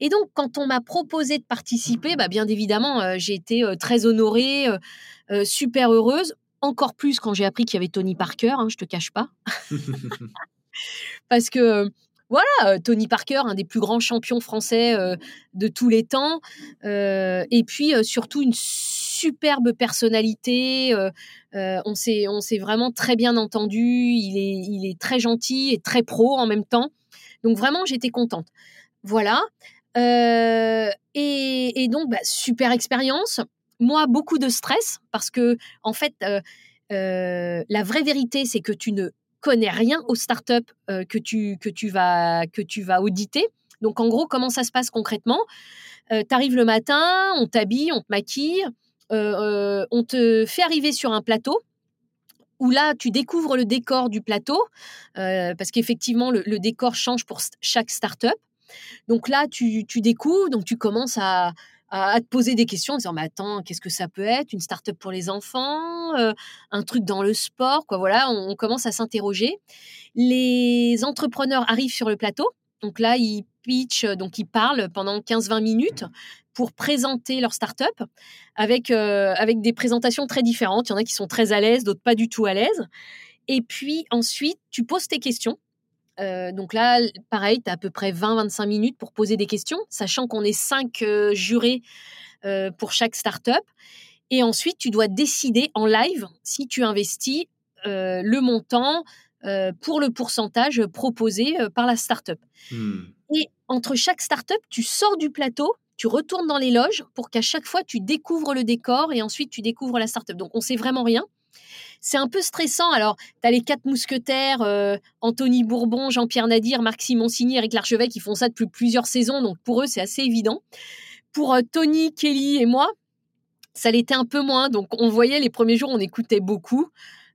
Et donc, quand on m'a proposé de participer, bah, bien évidemment, euh, j'ai été euh, très honorée, euh, super heureuse. Encore plus quand j'ai appris qu'il y avait Tony Parker, hein, je te cache pas. Parce que voilà, Tony Parker, un des plus grands champions français de tous les temps, et puis surtout une superbe personnalité. on s'est on s'est vraiment très bien entendu. Il est il est très gentil et très pro en même temps. Donc vraiment, j'étais contente. Voilà. Euh, et, donc, bah, super expérience. Moi, beaucoup de stress parce que, en fait, euh, euh, la vraie vérité, c'est que tu ne connais rien aux startups que, tu, que, tu vas, que tu vas auditer. Donc, en gros, comment ça se passe concrètement? Tu arrives le matin, on t'habille, on te maquille, on te fait arriver sur un plateau où là, tu découvres le décor du plateau, parce qu'effectivement, le, décor change pour chaque startup. Donc là, tu, découvres, donc tu commences à, te poser des questions en disant mais attends qu'est-ce que ça peut être une start-up pour les enfants euh, un truc dans le sport quoi voilà on, commence à s'interroger. Les entrepreneurs arrivent sur le plateau donc là ils pitchent donc ils parlent pendant 15-20 minutes pour présenter leur start-up avec euh, avec des présentations très différentes. Il y en a qui sont très à l'aise d'autres pas du tout à l'aise. Et puis ensuite tu poses tes questions euh, donc là, pareil, tu as à peu près 20-25 minutes pour poser des questions, sachant qu'on est 5 euh, jurés euh, pour chaque startup. Et ensuite, tu dois décider en live si tu investis le montant pour le pourcentage proposé par la startup. Mmh. Et entre chaque startup, tu sors du plateau, tu retournes dans les loges pour qu'à chaque fois, tu découvres le décor et ensuite tu découvres la startup. Donc, on sait vraiment rien. C'est un peu stressant. Alors, tu as les quatre mousquetaires, euh, Anthony Bourbon, Jean-Pierre Nadir, Marc Simoncini, Eric Larchevêque, qui font ça depuis plusieurs saisons. Donc, pour eux, c'est assez évident. Pour euh, Tony, Kelly et moi, ça l'était un peu moins. Donc, on voyait les premiers jours, on écoutait beaucoup.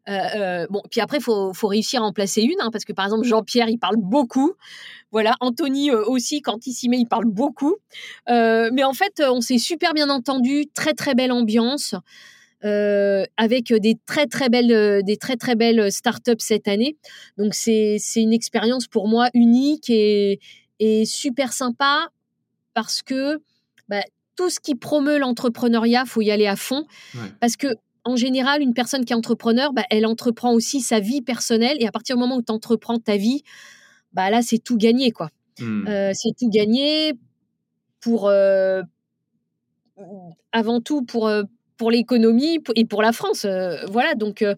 Euh, bon, puis après, il faut, réussir à en placer une, hein, parce que par exemple, Jean-Pierre, il parle beaucoup. Voilà, Anthony aussi, quand il s'y met, il parle beaucoup. mais en fait, on s'est super bien entendu, très très belle ambiance. Euh, avec des très très belles euh, des très très belles startups cette année. Donc c'est une expérience pour moi unique et, et super sympa parce que bah, tout ce qui promeut l'entrepreneuriat, faut y aller à fond parce que en général, une personne qui est entrepreneur, bah, elle entreprend aussi sa vie personnelle et à partir du moment où tu entreprends ta vie, bah là c'est tout gagné quoi. Mmh. Euh, c'est tout gagné pour avant tout pour pour l'économie et pour la France. Euh, voilà, donc, euh,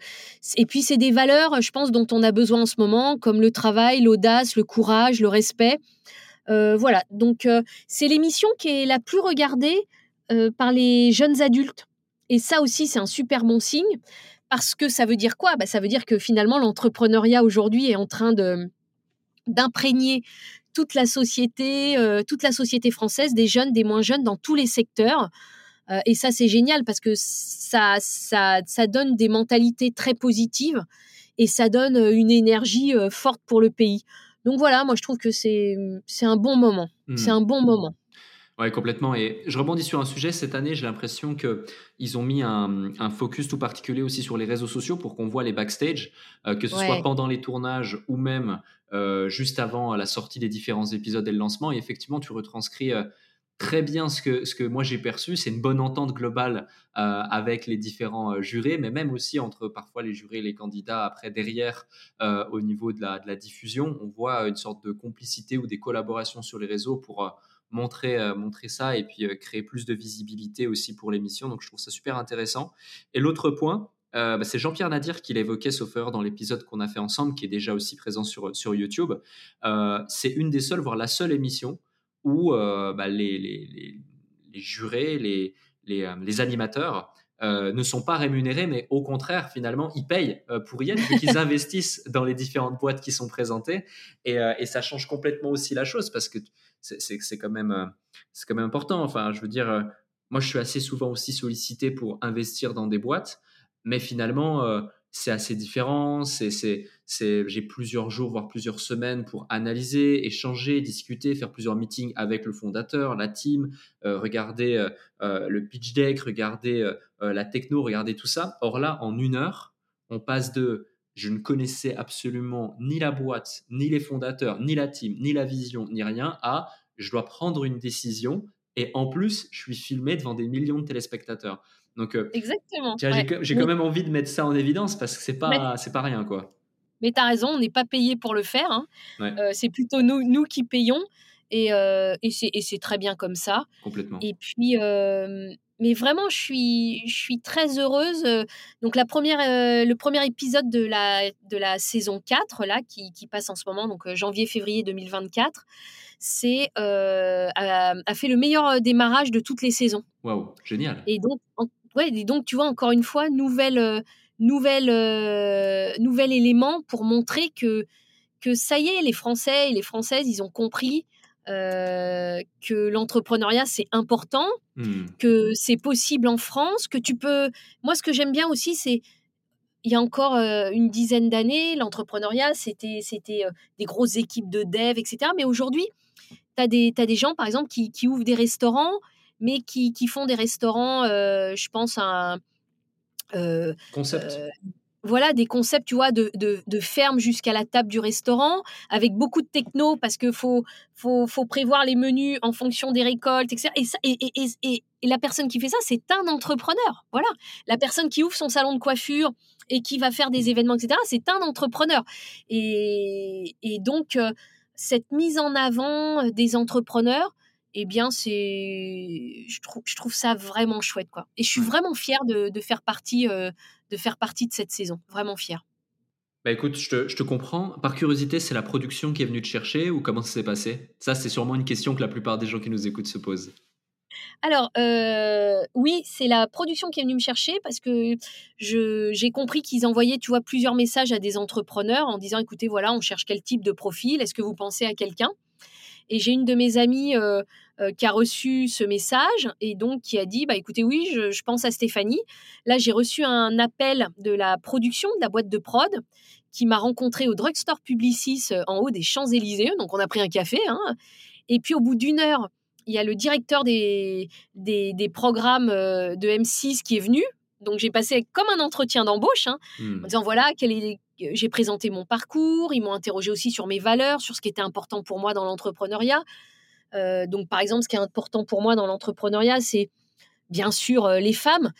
et puis c'est des valeurs, je pense, dont on a besoin en ce moment, comme le travail, l'audace, le courage, le respect. Euh, voilà, donc c'est l'émission qui est la plus regardée par les jeunes adultes. Et ça aussi, c'est un super bon signe, parce que ça veut dire quoi? Bah, Ça veut dire que finalement, l'entrepreneuriat aujourd'hui est en train d'imprégner toute la société, toute la société française, des jeunes, des moins jeunes, dans tous les secteurs. Euh, et ça, c'est génial parce que ça, ça, ça donne des mentalités très positives et ça donne euh, une énergie euh, forte pour le pays. Donc voilà, moi je trouve que c'est un bon moment. C'est hmm. un bon moment. Oui, complètement. Et je rebondis sur un sujet. Cette année, j'ai l'impression qu'ils ont mis un, un, focus tout particulier aussi sur les réseaux sociaux pour qu'on voit les backstage, que ce soit pendant les tournages ou même juste avant la sortie des différents épisodes et le lancement. Et effectivement, tu retranscris très bien ce que, ce que moi j'ai perçu. C'est une bonne entente globale euh, avec les différents euh, jurés, mais même aussi entre parfois les jurés et les candidats. Après, derrière, euh, au niveau de la, de la, diffusion, on voit une sorte de complicité ou des collaborations sur les réseaux pour montrer, montrer ça et puis créer plus de visibilité aussi pour l'émission. Donc je trouve ça super intéressant. Et l'autre point, bah, c'est Jean-Pierre Nadir qui l'évoquait, sauf dans l'épisode qu'on a fait ensemble, qui est déjà aussi présent sur, sur YouTube. c'est une des seules, voire la seule émission où bah, les, les, les, jurés, les, les, animateurs euh, ne sont pas rémunérés, mais au contraire, finalement, ils payent euh, pour y être, vu qu'ils investissent dans les différentes boîtes qui sont présentées. Et, et ça change complètement aussi la chose, parce que c'est quand, même, c'est quand même important. Enfin, je veux dire, moi, je suis assez souvent aussi sollicité pour investir dans des boîtes, mais finalement, c'est assez différent. C'est, c'est, j'ai plusieurs jours, voire plusieurs semaines pour analyser, échanger, discuter, faire plusieurs meetings avec le fondateur, la team, euh, regarder euh, euh, le pitch deck, regarder la techno, regarder tout ça. Or là, en une heure, on passe de je ne connaissais absolument ni la boîte, ni les fondateurs, ni la team, ni la vision, ni rien, à je dois prendre une décision et en plus, je suis filmé devant des millions de téléspectateurs. Donc, euh, Exactement. J'ai quand même envie de mettre ça en évidence parce que c'est pas, c'est pas rien, quoi. Mais tu as raison, on n'est pas payé pour le faire. Hein. Euh, c'est plutôt nous, nous qui payons. Et, euh, et c'est très bien comme ça. Complètement. Et puis, mais vraiment, je suis, je suis très heureuse. Donc, la première, le premier épisode de la, de la saison 4, là, qui, qui passe en ce moment, donc janvier-février 2024, c'est a, a, fait le meilleur démarrage de toutes les saisons. Waouh, génial. Et donc, ouais, et donc, tu vois, encore une fois, nouvelle, nouvelle, nouvel élément pour montrer que, que ça y est, les Français et les Françaises, ils ont compris que l'entrepreneuriat c'est important, mmh. que c'est possible en France, que tu peux. Moi, ce que j'aime bien aussi, c'est il y a encore une dizaine d'années, l'entrepreneuriat c'était c'était des grosses équipes de dev, etc. Mais aujourd'hui, tu as des as des gens par exemple qui, qui ouvrent des restaurants, mais qui, qui font des restaurants, je pense à un concept voilà des concepts, tu vois, de, de, ferme jusqu'à la table du restaurant, avec beaucoup de techno, parce qu'il faut, faut, faut, prévoir les menus en fonction des récoltes, etc. Et, ça, et, et, et, la personne qui fait ça, c'est un entrepreneur. Voilà. La personne qui ouvre son salon de coiffure et qui va faire des événements, etc., c'est un entrepreneur. Et, donc, euh, cette mise en avant des entrepreneurs, eh bien, c'est, je trouve, je trouve ça vraiment chouette, quoi. Et je suis vraiment fière de, de faire partie euh, de faire partie de cette saison. Vraiment fier. Bah écoute, je te, je te, comprends. Par curiosité, c'est la production qui est venue te chercher ou comment ça s'est passé? Ça, c'est sûrement une question que la plupart des gens qui nous écoutent se posent. Alors, oui, c'est la production qui est venue me chercher parce que j'ai compris qu'ils envoyaient, tu vois, plusieurs messages à des entrepreneurs en disant, écoutez, voilà, on cherche quel type de profil, est-ce que vous pensez à quelqu'un? Et j'ai une de mes amies qui a reçu ce message et donc qui a dit, bah écoutez, oui, je, je pense à Stéphanie. Là, j'ai reçu un appel de la production, de la boîte de prod, qui m'a rencontré au drugstore Publicis en haut des Champs-Élysées. Donc, on a pris un café. Hein. Et puis, au bout d'une heure, il y a le directeur des, des, programmes euh, de M6 qui est venu. Donc j'ai passé comme un entretien d'embauche hein, hmm. en disant voilà, j'ai présenté mon parcours, ils m'ont interrogé aussi sur mes valeurs, sur ce qui était important pour moi dans l'entrepreneuriat. Euh, donc par exemple, ce qui est important pour moi dans l'entrepreneuriat, c'est bien sûr euh, les femmes.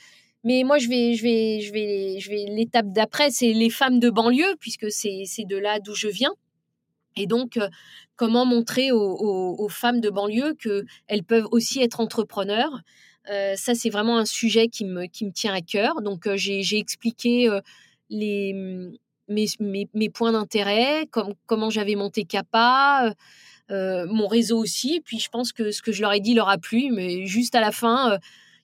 Mais moi, je vais, l'étape d'après, c'est les femmes de banlieue, puisque c'est de là d'où je viens. Et donc, euh, comment montrer aux, femmes de banlieue qu'elles peuvent aussi être entrepreneurs? Ça, c'est vraiment un sujet qui me, tient à cœur. Donc, j'ai expliqué les, mes, mes, points d'intérêt, comme, comment j'avais monté CAPA, mon réseau aussi. Et puis, je pense que ce que je leur ai dit leur a plu, mais juste à la fin,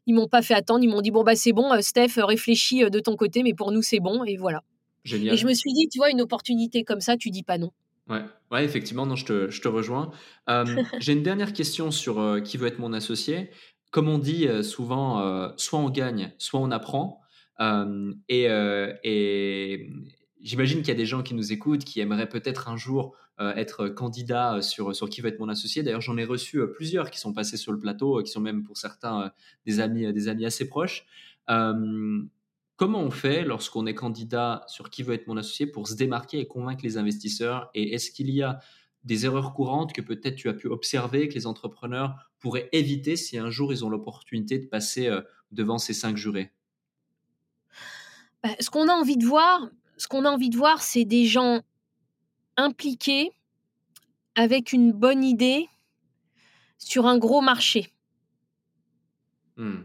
ils m'ont pas fait attendre. Ils m'ont dit, bon, bah, c'est bon, Steph, réfléchis de ton côté, mais pour nous, c'est bon. Et voilà. Génial. Et je me suis dit, tu vois, une opportunité comme ça, tu dis pas non. Ouais, ouais effectivement, non, je te, je te rejoins. J'ai une dernière question sur qui veut être mon associé. Comme on dit souvent, soit on gagne, soit on apprend. et, et j'imagine qu'il y a des gens qui nous écoutent qui aimeraient peut-être un jour être candidat sur, sur qui veut être mon associé. D'ailleurs, j'en ai reçu plusieurs qui sont passés sur le plateau, qui sont même pour certains des, amis, des amis assez proches. Comment on fait lorsqu'on est candidat sur qui veut être mon associé pour se démarquer et convaincre les investisseurs? Et est-ce qu'il y a des erreurs courantes que peut-être tu as pu observer que les entrepreneurs pourraient éviter si un jour ils ont l'opportunité de passer euh, devant ces cinq jurés? Bah, Ce qu'on a envie de voir, ce qu'on a envie de voir, c'est des gens impliqués avec une bonne idée sur un gros marché. Hmm.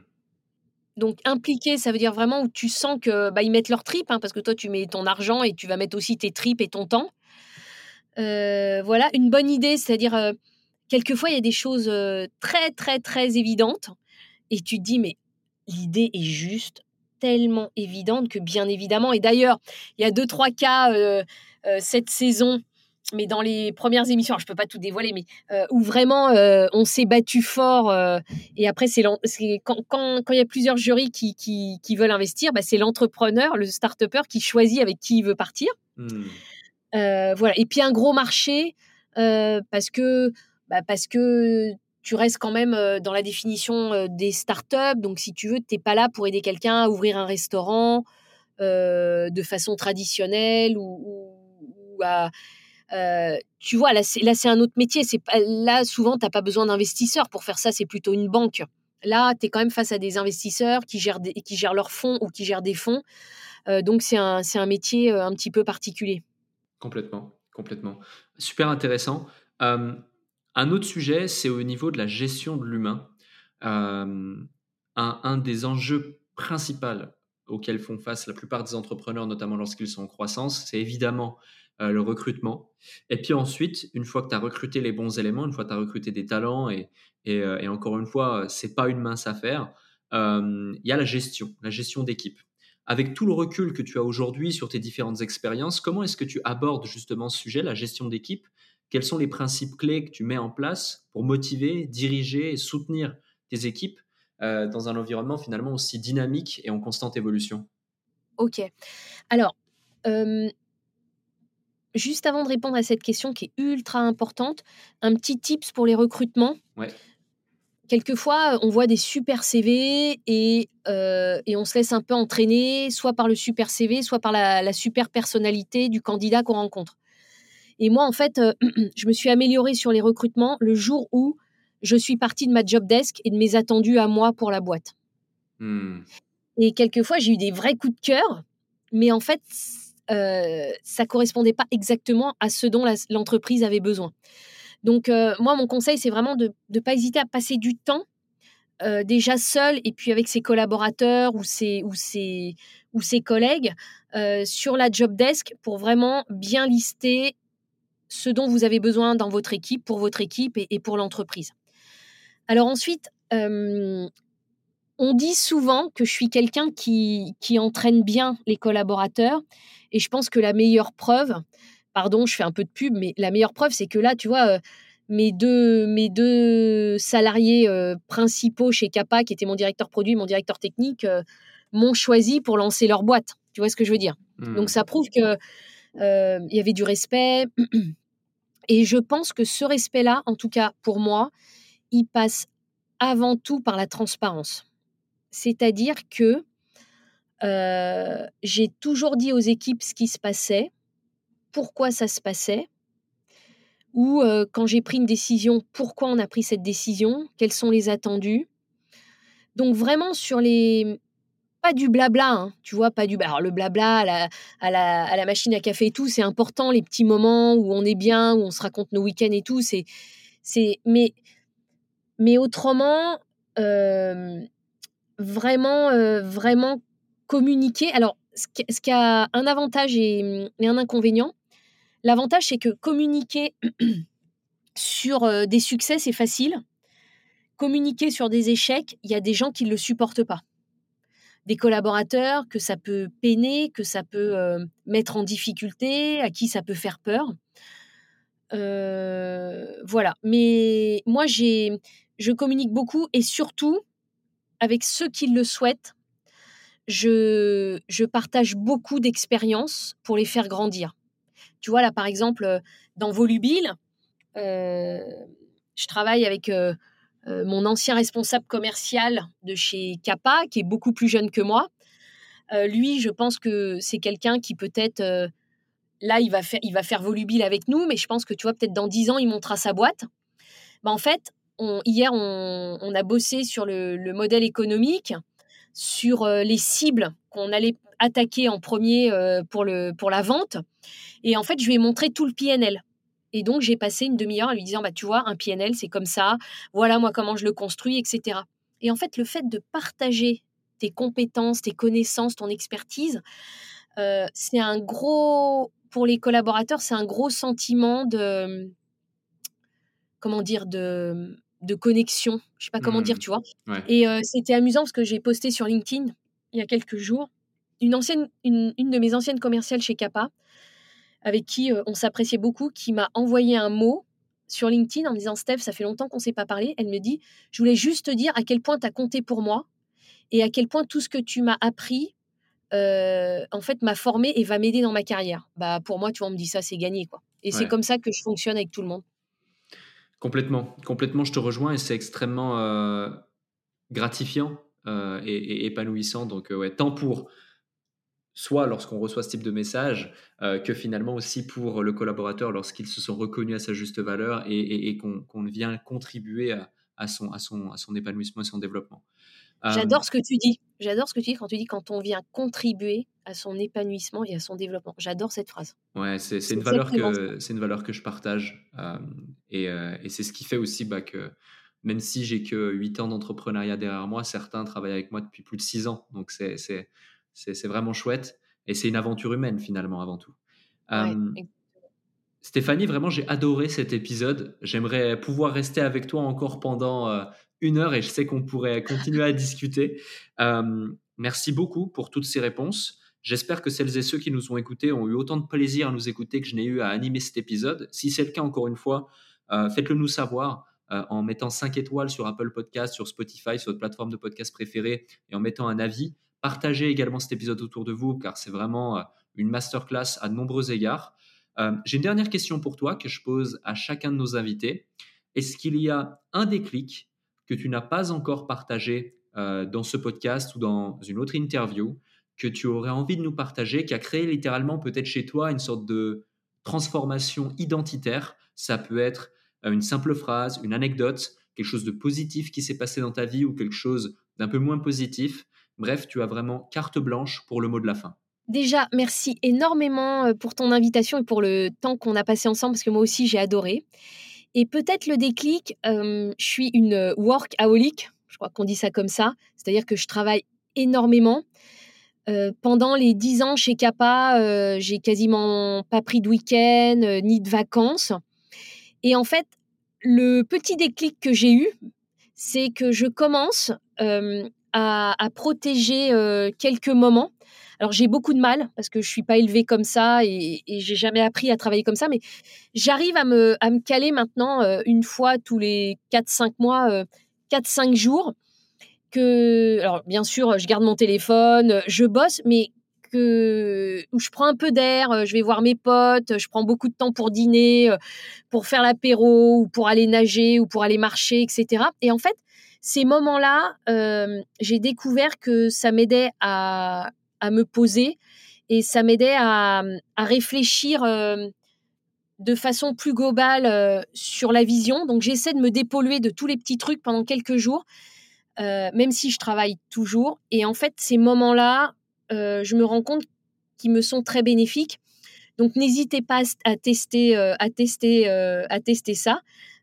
Donc impliqué, ça veut dire vraiment où tu sens que bah, ils mettent leur tripes, hein, parce que toi tu mets ton argent et tu vas mettre aussi tes tripes et ton temps. Euh, voilà, une bonne idée, c'est-à-dire euh, quelquefois il y a des choses euh, très très très évidentes et tu te dis mais l'idée est juste tellement évidente que bien évidemment et d'ailleurs il y a deux trois cas cette saison mais dans les premières émissions, je je peux pas tout dévoiler, mais euh, où vraiment euh, on s'est battu fort. Euh, et après, c'est quand, quand, quand, il y a plusieurs jurys qui, qui, qui veulent investir, bah, c'est l'entrepreneur, le start-upper qui choisit avec qui il veut partir. Hmm. voilà. Et puis un gros marché, parce, que, bah, parce que tu restes quand même dans la définition des start-up. Donc, si tu veux, tu n'es pas là pour aider quelqu'un à ouvrir un restaurant de façon traditionnelle ou, à euh, tu vois, là, c'est un autre métier. C'est là, souvent, tu n'as pas besoin d'investisseurs pour faire ça. C'est plutôt une banque. Là, tu es quand même face à des investisseurs qui gèrent, qui gèrent leurs fonds ou qui gèrent des fonds. Euh, donc, c'est un, un, métier euh, un petit peu particulier. Complètement, complètement. Super intéressant. Un autre sujet, c'est au niveau de la gestion de l'humain. Un, un, des enjeux principaux auxquels font face la plupart des entrepreneurs, notamment lorsqu'ils sont en croissance, c'est évidemment euh, le recrutement. Et puis ensuite, une fois que tu as recruté les bons éléments, une fois que tu as recruté des talents, et, euh, et, encore une fois, c'est pas une mince affaire, euh, il y a la gestion, la gestion d'équipe. Avec tout le recul que tu as aujourd'hui sur tes différentes expériences, comment est-ce que tu abordes justement ce sujet, la gestion d'équipe Quels sont les principes clés que tu mets en place pour motiver, diriger et soutenir tes équipes dans un environnement finalement aussi dynamique et en constante évolution? Ok. Alors, juste avant de répondre à cette question qui est ultra importante, un petit tips pour les recrutements. Quelquefois, on voit des super CV et, euh, et, on se laisse un peu entraîner, soit par le super CV, soit par la, super personnalité du candidat qu'on rencontre. Et moi, en fait, euh, je me suis améliorée sur les recrutements le jour où je suis partie de ma job desk et de mes attendus à moi pour la boîte. Hmm. Et quelquefois, j'ai eu des vrais coups de cœur, mais en fait, euh, ça correspondait pas exactement à ce dont l'entreprise avait besoin. Donc, euh, moi, mon conseil, c'est vraiment de ne pas hésiter à passer du temps euh, déjà seul et puis avec ses collaborateurs ou ses, ou ses, ou ses collègues sur la job desk pour vraiment bien lister ce dont vous avez besoin dans votre équipe, pour votre équipe et, pour l'entreprise. Alors ensuite, on dit souvent que je suis quelqu'un qui, qui entraîne bien les collaborateurs. Et je pense que la meilleure preuve, pardon, je fais un peu de pub, mais la meilleure preuve, c'est que là, tu vois, mes deux, mes deux salariés principaux chez Kappa, qui étaient mon directeur produit, mon directeur technique, m'ont choisi pour lancer leur boîte. Tu vois ce que je veux dire? Donc Mmh. ça prouve que il y avait du respect. Et je pense que ce respect-là, en tout cas pour moi, il passe avant tout par la transparence. C'est-à-dire que euh, j'ai toujours dit aux équipes ce qui se passait, pourquoi ça se passait, ou euh, quand j'ai pris une décision, pourquoi on a pris cette décision, quels sont les attendus. Donc vraiment sur les... Pas du blabla, hein, tu vois, pas du... Alors le blabla à la, à, la, à la machine à café et tout, c'est important, les petits moments où on est bien, où on se raconte nos week-ends et tout, c'est... c'est mais, mais autrement, euh, vraiment, euh, vraiment communiquer. Alors, ce qui, a un avantage et, et un inconvénient, l'avantage, c'est que communiquer sur euh, des succès, c'est facile. Communiquer sur des échecs, il y a des gens qui ne le supportent pas. Des collaborateurs que ça peut peiner, que ça peut euh, mettre en difficulté, à qui ça peut faire peur. Euh, voilà. Mais moi, j'ai, je communique beaucoup et surtout, avec ceux qui le souhaitent, je, je partage beaucoup d'expériences pour les faire grandir. Tu vois, là, par exemple, dans Volubile, euh, je travaille avec euh, mon ancien responsable commercial de chez Kappa, qui est beaucoup plus jeune que moi. Euh, lui, je pense que c'est quelqu'un qui peut-être, euh, là, il va, faire, il va faire Volubile avec nous, mais je pense que, tu vois, peut-être dans 10 ans, il montera sa boîte. Bah, en fait, hier, on, a bossé sur le, le modèle économique, sur les cibles qu'on allait attaquer en premier pour, le, pour la vente. Et en fait, je lui ai montré tout le PNL. Et donc, j'ai passé une demi-heure en lui disant, bah, tu vois, un PNL, c'est comme ça, voilà moi comment je le construis, etc. Et en fait, le fait de partager tes compétences, tes connaissances, ton expertise, euh, c'est un gros, pour les collaborateurs, c'est un gros sentiment de, comment dire, de, de connexion. Je sais pas comment mmh. dire, tu vois. Ouais. Et euh, c'était amusant parce que j'ai posté sur LinkedIn il y a quelques jours une ancienne, une, une de mes anciennes commerciales chez Kappa, avec qui euh, on s'appréciait beaucoup, qui m'a envoyé un mot sur LinkedIn en me disant Steph, ça fait longtemps qu'on ne s'est pas parlé. Elle me dit Je voulais juste te dire à quel point tu as compté pour moi et à quel point tout ce que tu m'as appris, euh, en fait, m'a formé et va m'aider dans ma carrière. Bah, pour moi, tu vois, on me dit ça, c'est gagné. quoi. Et ouais. c'est comme ça que je fonctionne avec tout le monde. Complètement, complètement, je te rejoins et c'est extrêmement euh, gratifiant euh, et, et, épanouissant. Donc, ouais, tant pour soit lorsqu'on reçoit ce type de message, euh, que finalement aussi pour le collaborateur lorsqu'ils se sont reconnus à sa juste valeur et, et, et qu'on qu vient contribuer à, à, son, à, son, à son épanouissement et son développement. J'adore ce que tu dis. J'adore ce que tu dis quand tu dis quand on vient contribuer à son épanouissement et à son développement. J'adore cette phrase. Ouais, c'est une valeur que c'est une valeur que je partage euh, et, euh, et c'est ce qui fait aussi bah, que même si j'ai que 8 ans d'entrepreneuriat derrière moi, certains travaillent avec moi depuis plus de 6 ans. Donc c'est c'est vraiment chouette et c'est une aventure humaine finalement avant tout. Ouais, euh, Stéphanie, vraiment j'ai adoré cet épisode. J'aimerais pouvoir rester avec toi encore pendant euh, une heure et je sais qu'on pourrait continuer à discuter. Euh, merci beaucoup pour toutes ces réponses. J'espère que celles et ceux qui nous ont écoutés ont eu autant de plaisir à nous écouter que je n'ai eu à animer cet épisode. Si c'est le cas, encore une fois, faites-le nous savoir en mettant 5 étoiles sur Apple Podcast, sur Spotify, sur votre plateforme de podcast préférée et en mettant un avis. Partagez également cet épisode autour de vous car c'est vraiment une masterclass à de nombreux égards. Euh, J'ai une dernière question pour toi que je pose à chacun de nos invités. Est-ce qu'il y a un déclic que tu n'as pas encore partagé euh, dans ce podcast ou dans une autre interview que tu aurais envie de nous partager, qui a créé littéralement peut-être chez toi une sorte de transformation identitaire? Ça peut être une simple phrase, une anecdote, quelque chose de positif qui s'est passé dans ta vie ou quelque chose d'un peu moins positif? Bref, tu as vraiment carte blanche pour le mot de la fin. Déjà, merci énormément pour ton invitation et pour le temps qu'on a passé ensemble, parce que moi aussi, j'ai adoré. Et peut-être le déclic, euh, je suis une workaholic, je crois qu'on dit ça comme ça, c'est-à-dire que je travaille énormément. Euh, pendant les dix ans chez Kappa, euh, j'ai quasiment pas pris de week-end ni de vacances. Et en fait, le petit déclic que j'ai eu, c'est que je commence à, protéger quelques moments. Alors j'ai beaucoup de mal parce que je suis pas élevée comme ça et, j'ai jamais appris à travailler comme ça, mais j'arrive à me, caler maintenant une fois tous les 4-5 mois, 4-5 jours. Que, alors bien sûr, je garde mon téléphone, je bosse, mais que où je prends un peu d'air, je vais voir mes potes, je prends beaucoup de temps pour dîner, pour faire l'apéro ou pour aller nager ou pour aller marcher, etc. Et en fait, ces moments-là, j'ai découvert que ça m'aidait à, à, me poser et ça m'aidait à, à, réfléchir de façon plus globale sur la vision. Donc j'essaie de me dépolluer de tous les petits trucs pendant quelques jours, même si je travaille toujours. Et en fait, ces moments-là, je me rends compte qu'ils me sont très bénéfiques. Donc n'hésitez pas à tester, à tester, à tester ça.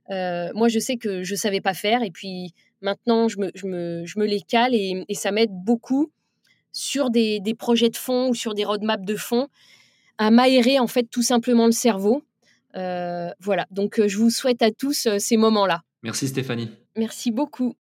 moi, je sais que je savais pas faire et puis Maintenant, je me, je me, je me les cale et, ça m'aide beaucoup sur des, des, projets de fond ou sur des roadmaps de fond à m'aérer en fait tout simplement le cerveau. Euh, voilà, donc euh, je vous souhaite à tous euh, ces moments-là. Merci Stéphanie. Merci beaucoup.